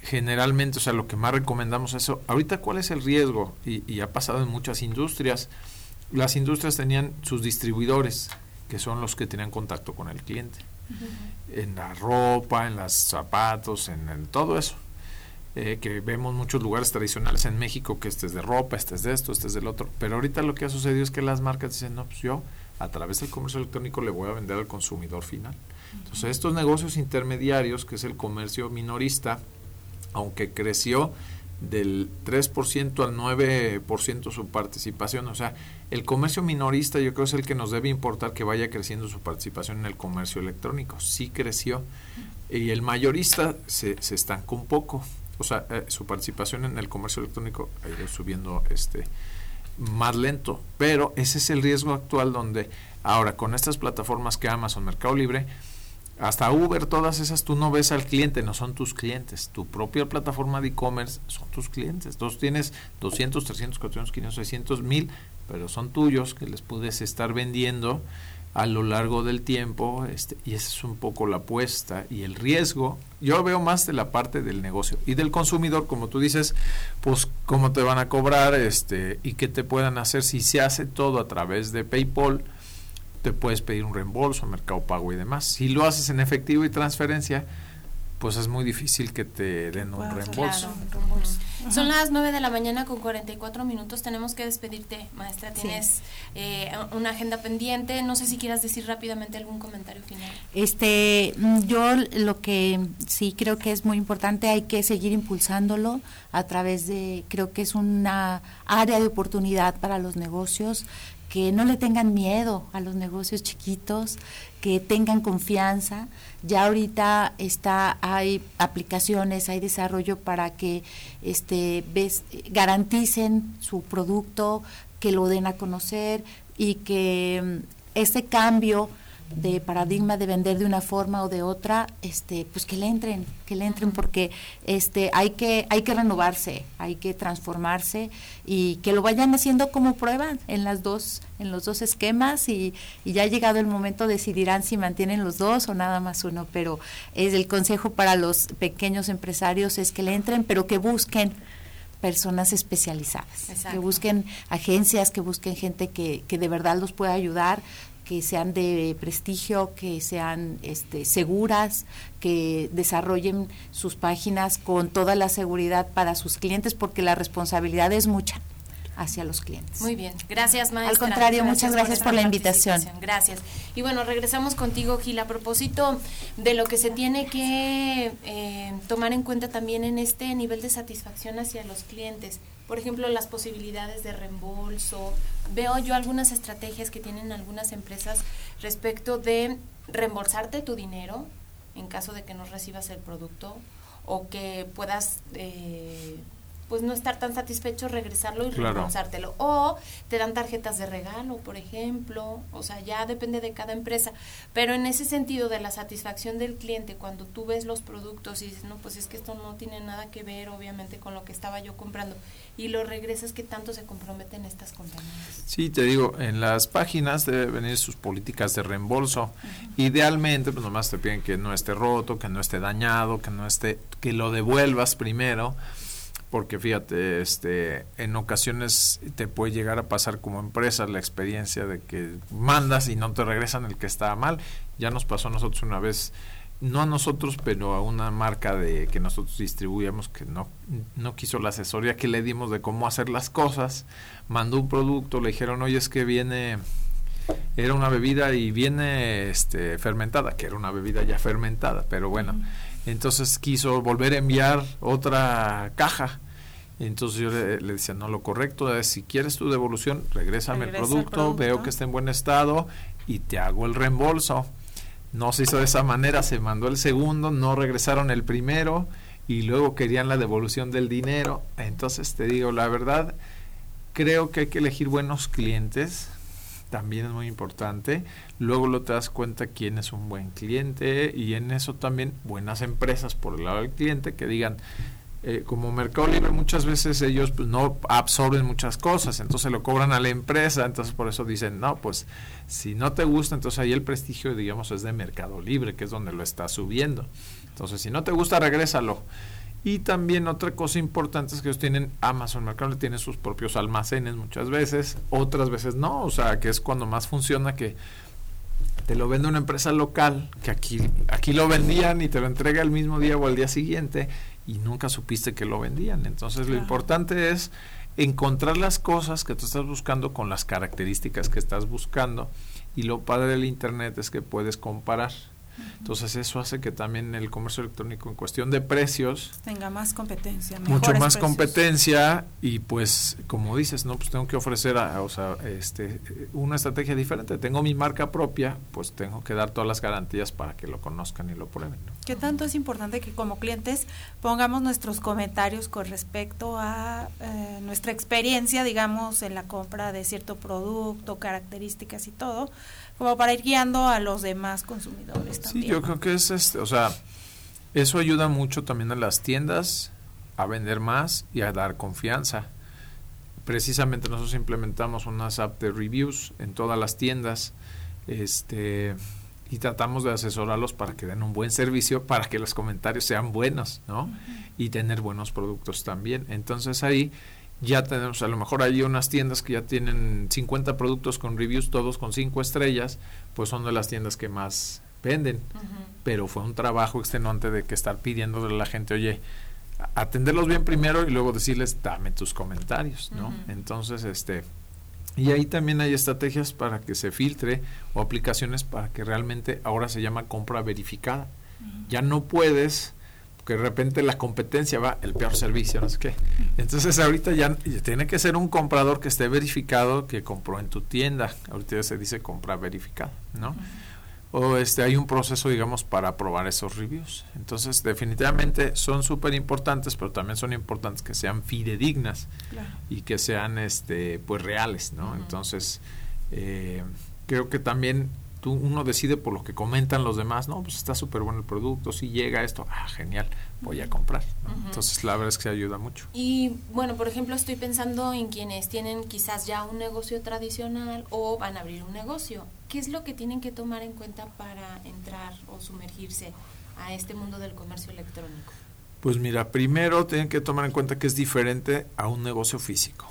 generalmente, o sea, lo que más recomendamos es eso. Ahorita, ¿cuál es el riesgo? Y, y ha pasado en muchas industrias. Las industrias tenían sus distribuidores, que son los que tenían contacto con el cliente en la ropa, en los zapatos, en, todo eso. Eh, que vemos muchos lugares tradicionales en México que este es de ropa, este es de esto, este es del otro. Pero ahorita lo que ha sucedido es que las marcas dicen, no, pues yo a través del comercio electrónico le voy a vender al consumidor final. Entonces estos negocios intermediarios, que es el comercio minorista, aunque creció del 3% al 9% su participación. O sea, el comercio minorista yo creo es el que nos debe importar que vaya creciendo su participación en el comercio electrónico. Sí creció. Y el mayorista se, se estancó un poco. O sea, eh, su participación en el comercio electrónico ha ido subiendo este más lento. Pero ese es el riesgo actual donde ahora con estas plataformas que Amazon, Mercado Libre, hasta Uber, todas esas, tú no ves al cliente, no son tus clientes. Tu propia plataforma de e-commerce son tus clientes. Entonces tienes 200, 300, 400, 500, 600 mil, pero son tuyos que les puedes estar vendiendo a lo largo del tiempo. Este, y esa es un poco la apuesta y el riesgo. Yo veo más de la parte del negocio y del consumidor, como tú dices, pues cómo te van a cobrar este, y qué te puedan hacer si se hace todo a través de PayPal te puedes pedir un reembolso, mercado pago y demás. Si lo haces en efectivo y transferencia, pues es muy difícil que te den un reembolso. Son las 9 de la mañana con 44 minutos. Tenemos que despedirte, maestra. Tienes eh, una agenda pendiente. No sé si quieras decir rápidamente algún comentario final. Este, mm, yo lo que sí creo que es muy importante, hay que seguir impulsándolo a través de, creo que es una área de oportunidad para los negocios que no le tengan miedo a los negocios chiquitos, que tengan confianza. Ya ahorita está hay aplicaciones, hay desarrollo para que este garanticen su producto, que lo den a conocer y que mm, ese cambio de paradigma de vender de una forma o de otra, este, pues que le entren, que le entren porque este hay que hay que renovarse, hay que transformarse y que lo vayan haciendo como prueba en las dos en los dos esquemas y, y ya ha llegado el momento decidirán si mantienen los dos o nada más uno, pero es el consejo para los pequeños empresarios es que le entren, pero que busquen personas especializadas, que busquen agencias, que busquen gente que, que de verdad los pueda ayudar, que sean de prestigio, que sean este, seguras, que desarrollen sus páginas con toda la seguridad para sus clientes, porque la responsabilidad es mucha hacia los clientes. Muy bien, gracias maestra. Al contrario, muchas gracias por, la invitación. Gracias. Y bueno, regresamos contigo, Gil, a propósito de lo que se tiene que eh, tomar en cuenta también en este nivel de satisfacción hacia los clientes por ejemplo, las posibilidades de reembolso. Veo yo algunas estrategias que tienen algunas empresas respecto de reembolsarte tu dinero en caso de que no recibas el producto o que puedas eh, pues no estar tan satisfecho, regresarlo y claro. O te dan tarjetas de regalo, por ejemplo, o sea, ya depende de cada empresa. Pero en ese sentido de la satisfacción del cliente, cuando tú ves los productos y dices, no, pues es que esto no tiene nada que ver, obviamente, con lo que estaba yo comprando, y lo regresas, ¿qué tanto se comprometen estas compañías? Sí, te digo, en las páginas deben venir sus políticas de reembolso. Idealmente, pues nomás te piden que no esté roto, que no esté dañado, que no esté, que lo devuelvas primero porque fíjate, este, en ocasiones te puede llegar a pasar como empresa la experiencia de que mandas y no te regresan el que está mal. Ya nos pasó a nosotros una vez, no a nosotros, pero a una marca de que nosotros distribuíamos que no, no quiso la asesoría que le dimos de cómo hacer las cosas. Mandó un producto, le dijeron, oye, es que viene era una bebida y viene este fermentada, que era una bebida ya fermentada, pero bueno, entonces quiso volver a enviar otra caja entonces yo le, decía, no, lo correcto es, si quieres tu devolución, regrésame el producto, veo que está en buen estado y te hago el reembolso. No se hizo de esa manera, se mandó el segundo, no regresaron el primero y luego querían la devolución del dinero. Entonces te digo, la verdad, creo que hay que elegir buenos clientes, también es muy importante. Luego lo te das cuenta quién es un buen cliente y en eso también buenas empresas por el lado del cliente que digan, eh, como Mercado Libre muchas veces ellos pues, no absorben muchas cosas, entonces lo cobran a la empresa, entonces por eso dicen, no, pues si no te gusta, entonces ahí el prestigio, digamos, es de Mercado Libre, que es donde lo está subiendo. Entonces, si no te gusta, regrésalo. Y también otra cosa importante es que ellos tienen Amazon Mercado tiene sus propios almacenes muchas veces, otras veces no, o sea, que es cuando más funciona que te lo vende una empresa local, que aquí, aquí lo vendían y te lo entrega el mismo día o al día siguiente, y nunca supiste que lo vendían. Entonces lo importante es encontrar las cosas que tú estás buscando con las características que estás buscando y lo padre del internet es que puedes comparar. Entonces eso hace que también el comercio electrónico en cuestión de precios tenga más competencia, mucho más competencia y pues como dices, no, pues tengo que ofrecer a, o sea, este una estrategia diferente. Tengo mi marca propia, pues tengo que dar todas las garantías para que lo conozcan y lo prueben. ¿Qué tanto es importante que como clientes pongamos nuestros comentarios con respecto a eh, nuestra experiencia, digamos, en la compra de cierto producto, características y todo? Como para ir guiando a los demás consumidores también. Sí, yo creo que es, este, o sea, eso ayuda mucho también a las tiendas a vender más y a dar confianza. Precisamente nosotros implementamos unas app de reviews en todas las tiendas, este y tratamos de asesorarlos para que den un buen servicio, para que los comentarios sean buenos, ¿no? Y tener buenos productos también. Entonces ahí ya tenemos, a lo mejor hay unas tiendas que ya tienen 50 productos con reviews, todos con 5 estrellas, pues son de las tiendas que más venden. Pero fue un trabajo extenuante de que estar pidiéndole a la gente, oye, atenderlos bien primero y luego decirles, dame tus comentarios, ¿no? Entonces, este, y ahí también hay estrategias para que se filtre o aplicaciones para que realmente ahora se llama compra verificada. Ya no puedes que de repente la competencia va el peor servicio, no sé qué. Entonces ahorita ya tiene que ser un comprador que esté verificado que compró en tu tienda. Ahorita ya se dice compra verificada, ¿no? O este hay un proceso, digamos, para probar esos reviews. Entonces, definitivamente son súper importantes, pero también son importantes que sean fidedignas y que sean este pues reales, ¿no? Entonces, eh, creo que también uno decide por lo que comentan los demás, no, pues está súper bueno el producto, si llega esto, ah, genial, voy a comprar. Entonces la verdad es que se ayuda mucho. Y bueno, por ejemplo, estoy pensando en quienes tienen quizás ya un negocio tradicional o van a abrir un negocio. ¿Qué es lo que tienen que tomar en cuenta para entrar o sumergirse a este mundo del comercio electrónico? Pues mira, primero tienen que tomar en cuenta que es diferente a un negocio físico.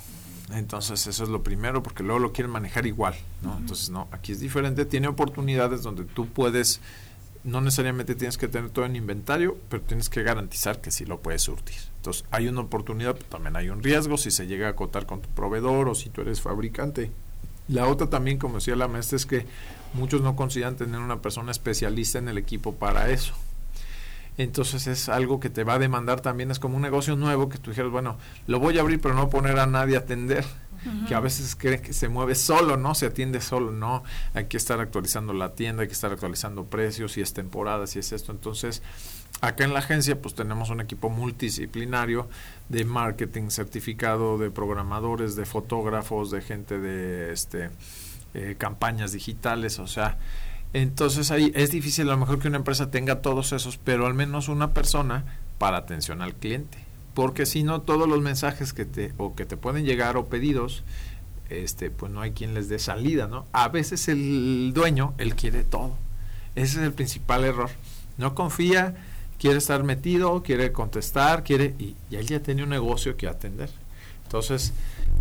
Entonces eso es lo primero porque luego lo quieren manejar igual, ¿no? Entonces no, aquí es diferente, tiene oportunidades donde tú puedes, no necesariamente tienes que tener todo en inventario, pero tienes que garantizar que sí lo puedes surtir. Entonces hay una oportunidad, pero también hay un riesgo si se llega a acotar con tu proveedor o si tú eres fabricante. La otra también, como decía la maestra, es que muchos no consideran tener una persona especialista en el equipo para eso entonces es algo que te va a demandar también, es como un negocio nuevo que tú dijeras, bueno, lo voy a abrir pero no poner a nadie a atender, que a veces creen que se mueve solo, ¿no? Se atiende solo, no, hay que estar actualizando la tienda, hay que estar actualizando precios, si es temporada, si es esto, entonces acá en la agencia pues tenemos un equipo multidisciplinario de marketing certificado, de programadores, de fotógrafos, de gente de este eh, campañas digitales, o sea, entonces ahí es difícil a lo mejor que una empresa tenga todos esos, pero al menos una persona para atención al cliente. Porque si no, todos los mensajes que te, o que te pueden llegar o pedidos, este, pues no hay quien les dé salida, ¿no? A veces el dueño, él quiere todo. Ese es el principal error. No confía, quiere estar metido, quiere contestar, quiere, y, y él ya tiene un negocio que atender. Entonces,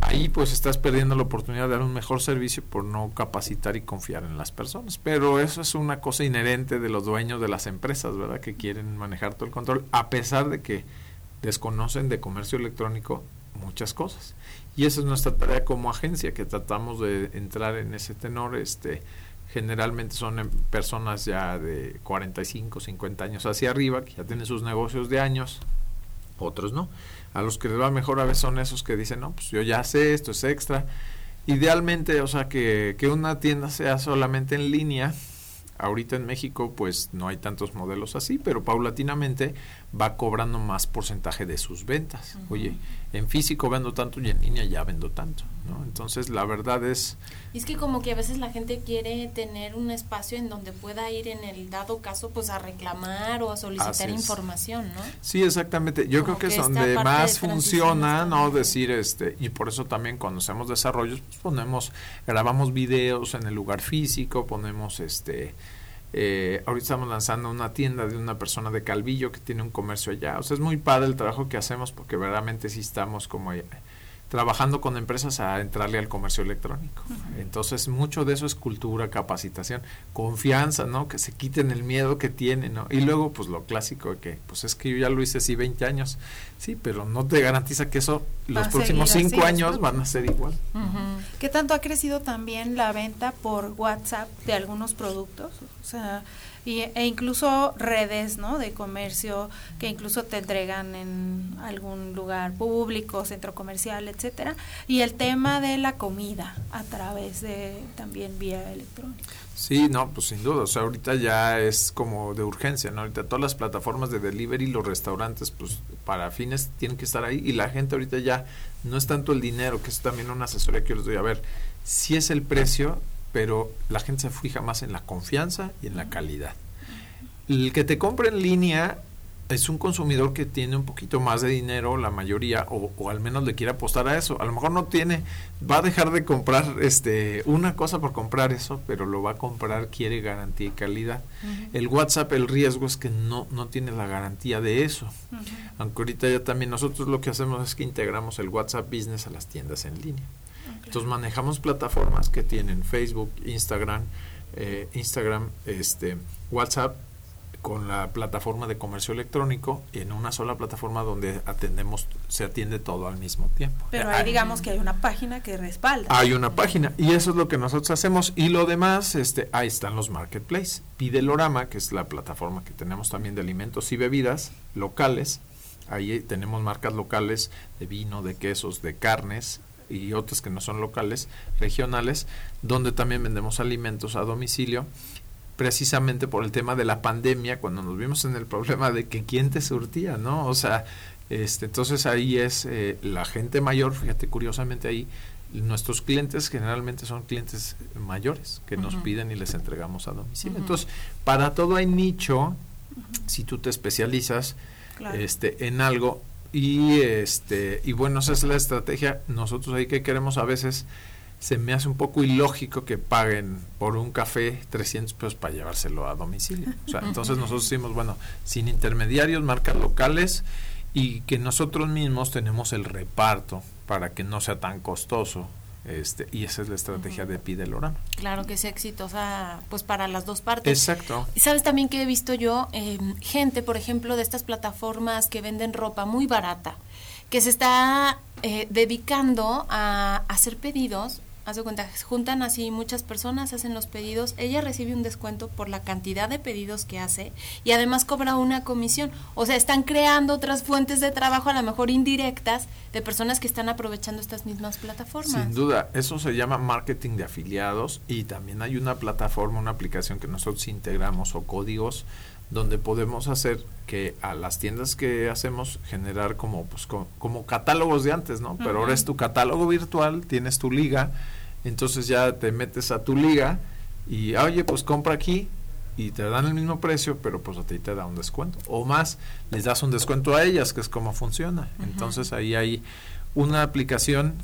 ahí pues estás perdiendo la oportunidad de dar un mejor servicio por no capacitar y confiar en las personas. Pero eso es una cosa inherente de los dueños de las empresas, ¿verdad? Que quieren manejar todo el control, a pesar de que desconocen de comercio electrónico muchas cosas. Y esa es nuestra tarea como agencia, que tratamos de entrar en ese tenor. Este, generalmente son em, personas ya de 45, 50 años hacia arriba, que ya tienen sus negocios de años, otros no a los que les va mejor a veces son esos que dicen, no, pues yo ya sé, esto es extra. Idealmente, o sea, que, que una tienda sea solamente en línea. Ahorita en México, pues no hay tantos modelos así, pero paulatinamente va cobrando más porcentaje de sus ventas. Oye, en físico vendo tanto y en línea ya vendo tanto, ¿no? Entonces, la verdad es... Y es que como que a veces la gente quiere tener un espacio en donde pueda ir en el dado caso, pues a reclamar o a solicitar información, ¿no? Sí, exactamente. Yo creo que, es donde más funciona, ¿no? Decir, este, y por eso también cuando hacemos desarrollos, pues ponemos, grabamos videos en el lugar físico, ponemos, este eh, ahorita estamos lanzando una tienda de una persona de Calvillo que tiene un comercio allá. O sea, es muy padre el trabajo que hacemos porque verdaderamente sí estamos como trabajando con empresas a entrarle al comercio electrónico. Entonces, mucho de eso es cultura, capacitación, confianza, ¿no? Que se quiten el miedo que tienen, ¿no? Y luego, pues lo clásico de que, pues es que yo ya lo hice así 20 años, sí, pero no te garantiza que eso los próximos 5 años van a ser igual. ¿Qué tanto ha crecido también la venta por WhatsApp de algunos productos? O sea, y, e incluso redes ¿no? de comercio que incluso te entregan en algún lugar público, centro comercial, etcétera, y el tema de la comida a través de también vía electrónica. Sí, no, pues sin duda, o sea, ahorita ya es como de urgencia, ¿no? Ahorita todas las plataformas de delivery, los restaurantes, pues para fines tienen que estar ahí y la gente ahorita ya no es tanto el dinero, que es también una asesoría que yo les doy a ver, si es el precio, pero la gente se fija más en la confianza y en la calidad. El que te compre en línea es un consumidor que tiene un poquito más de dinero, la mayoría, o, al menos le quiere apostar a eso. A lo mejor no tiene, va a dejar de comprar este una cosa por comprar eso, pero lo va a comprar, quiere garantía y calidad. El WhatsApp, el riesgo es que no, no tiene la garantía de eso. Aunque ahorita ya también nosotros lo que hacemos es que integramos el WhatsApp Business a las tiendas en línea. Entonces manejamos plataformas que tienen Facebook, Instagram, eh, Instagram, este, WhatsApp, con la plataforma de comercio electrónico en una sola plataforma donde atendemos, se atiende todo al mismo tiempo. Pero ahí digamos que hay una página que respalda. Hay una página y eso es lo que nosotros hacemos y lo demás, este, ahí están los marketplaces. Pidelorama, que es la plataforma que tenemos también de alimentos y bebidas locales. Ahí tenemos marcas locales de vino, de quesos, de carnes y otras que no son locales, regionales, donde también vendemos alimentos a domicilio precisamente por el tema de la pandemia, cuando nos vimos en el problema de que quién te surtía, ¿no? O sea, este, entonces ahí es eh, la gente mayor, fíjate curiosamente ahí, nuestros clientes generalmente son clientes mayores que nos piden y les entregamos a domicilio. Entonces, para todo hay nicho, si tú te especializas este, en algo y este y bueno, esa es la estrategia. Nosotros ahí que queremos a veces se me hace un poco ilógico que paguen por un café 300 pesos para llevárselo a domicilio. O sea, entonces nosotros decimos, bueno, sin intermediarios, marcas locales y que nosotros mismos tenemos el reparto para que no sea tan costoso. Este, y esa es la estrategia de Pidelorama. Claro que sea exitosa pues para las dos partes. Exacto. Y sabes también que he visto yo eh, gente, por ejemplo, de estas plataformas que venden ropa muy barata, que se está eh, dedicando a hacer pedidos haz de cuenta, juntan así muchas personas, hacen los pedidos, ella recibe un descuento por la cantidad de pedidos que hace y además cobra una comisión. O sea, están creando otras fuentes de trabajo, a lo mejor indirectas, de personas que están aprovechando estas mismas plataformas. Sin duda, eso se llama marketing de afiliados y también hay una plataforma, una aplicación que nosotros integramos o códigos donde podemos hacer que a las tiendas que hacemos generar como pues como, catálogos de antes, ¿no? Pero ahora es tu catálogo virtual, tienes tu liga, entonces ya te metes a tu liga y oye, pues compra aquí y te dan el mismo precio, pero pues a ti te da un descuento o más, les das un descuento a ellas, que es como funciona. Entonces ahí hay una aplicación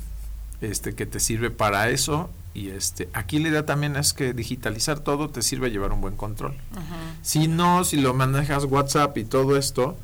este que te sirve para eso y este aquí la idea también es que digitalizar todo te sirve a llevar un buen control. Si no si lo manejas WhatsApp y todo esto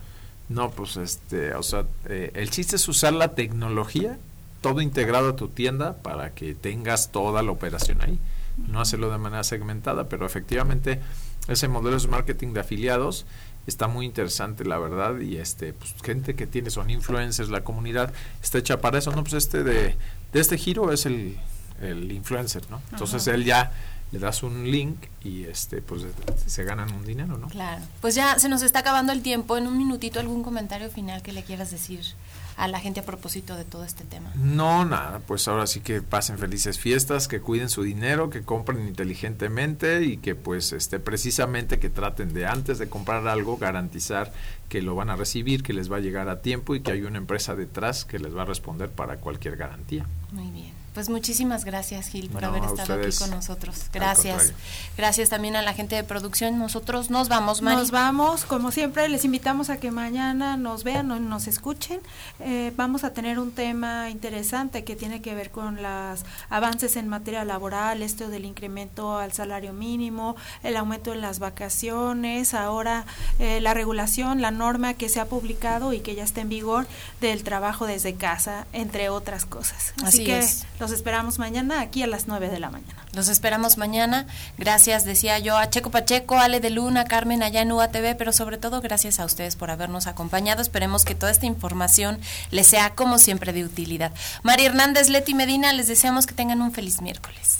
no pues este o sea eh, el chiste es usar la tecnología todo integrado a tu tienda para que tengas toda la operación ahí no hacerlo de manera segmentada pero efectivamente ese modelo de marketing de afiliados está muy interesante la verdad y este pues gente que tiene son influencers la comunidad está hecha para eso no pues este de, de este giro es el el influencer, ¿no? Entonces él ya le das un link y este pues se ganan un dinero, ¿no? Claro. Pues ya se nos está acabando el tiempo. En un minutito algún comentario final que le quieras decir a la gente a propósito de todo este tema. No, nada, pues ahora sí que pasen felices fiestas, que cuiden su dinero, que compren inteligentemente y que pues este precisamente que traten de antes de comprar algo garantizar que lo van a recibir, que les va a llegar a tiempo y que hay una empresa detrás que les va a responder para cualquier garantía. Muy bien. Pues muchísimas gracias, Gil, por haber estado aquí con nosotros. Gracias. Gracias también a la gente de producción. Nosotros nos vamos, Mari. Nos vamos, como siempre, les invitamos a que mañana nos vean o nos escuchen. Eh, vamos a tener un tema interesante que tiene que ver con los avances en materia laboral, esto del incremento al salario mínimo, el aumento en las vacaciones, ahora eh, la regulación, la norma que se ha publicado y que ya está en vigor del trabajo desde casa, entre otras cosas. Así, que los esperamos mañana aquí a las 9 de la mañana. Los esperamos mañana. Gracias, decía yo, a Checo Pacheco, Ale de Luna, Carmen allá en UATV, pero sobre todo gracias a ustedes por habernos acompañado. Esperemos que toda esta información les sea como siempre de utilidad. María Hernández, Leti Medina, les deseamos que tengan un feliz miércoles.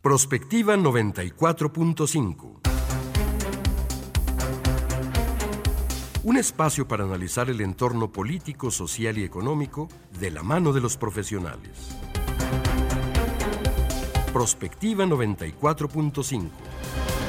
Prospectiva 94.5 Un espacio para analizar el entorno político, social y económico de la mano de los profesionales. Prospectiva 94.5.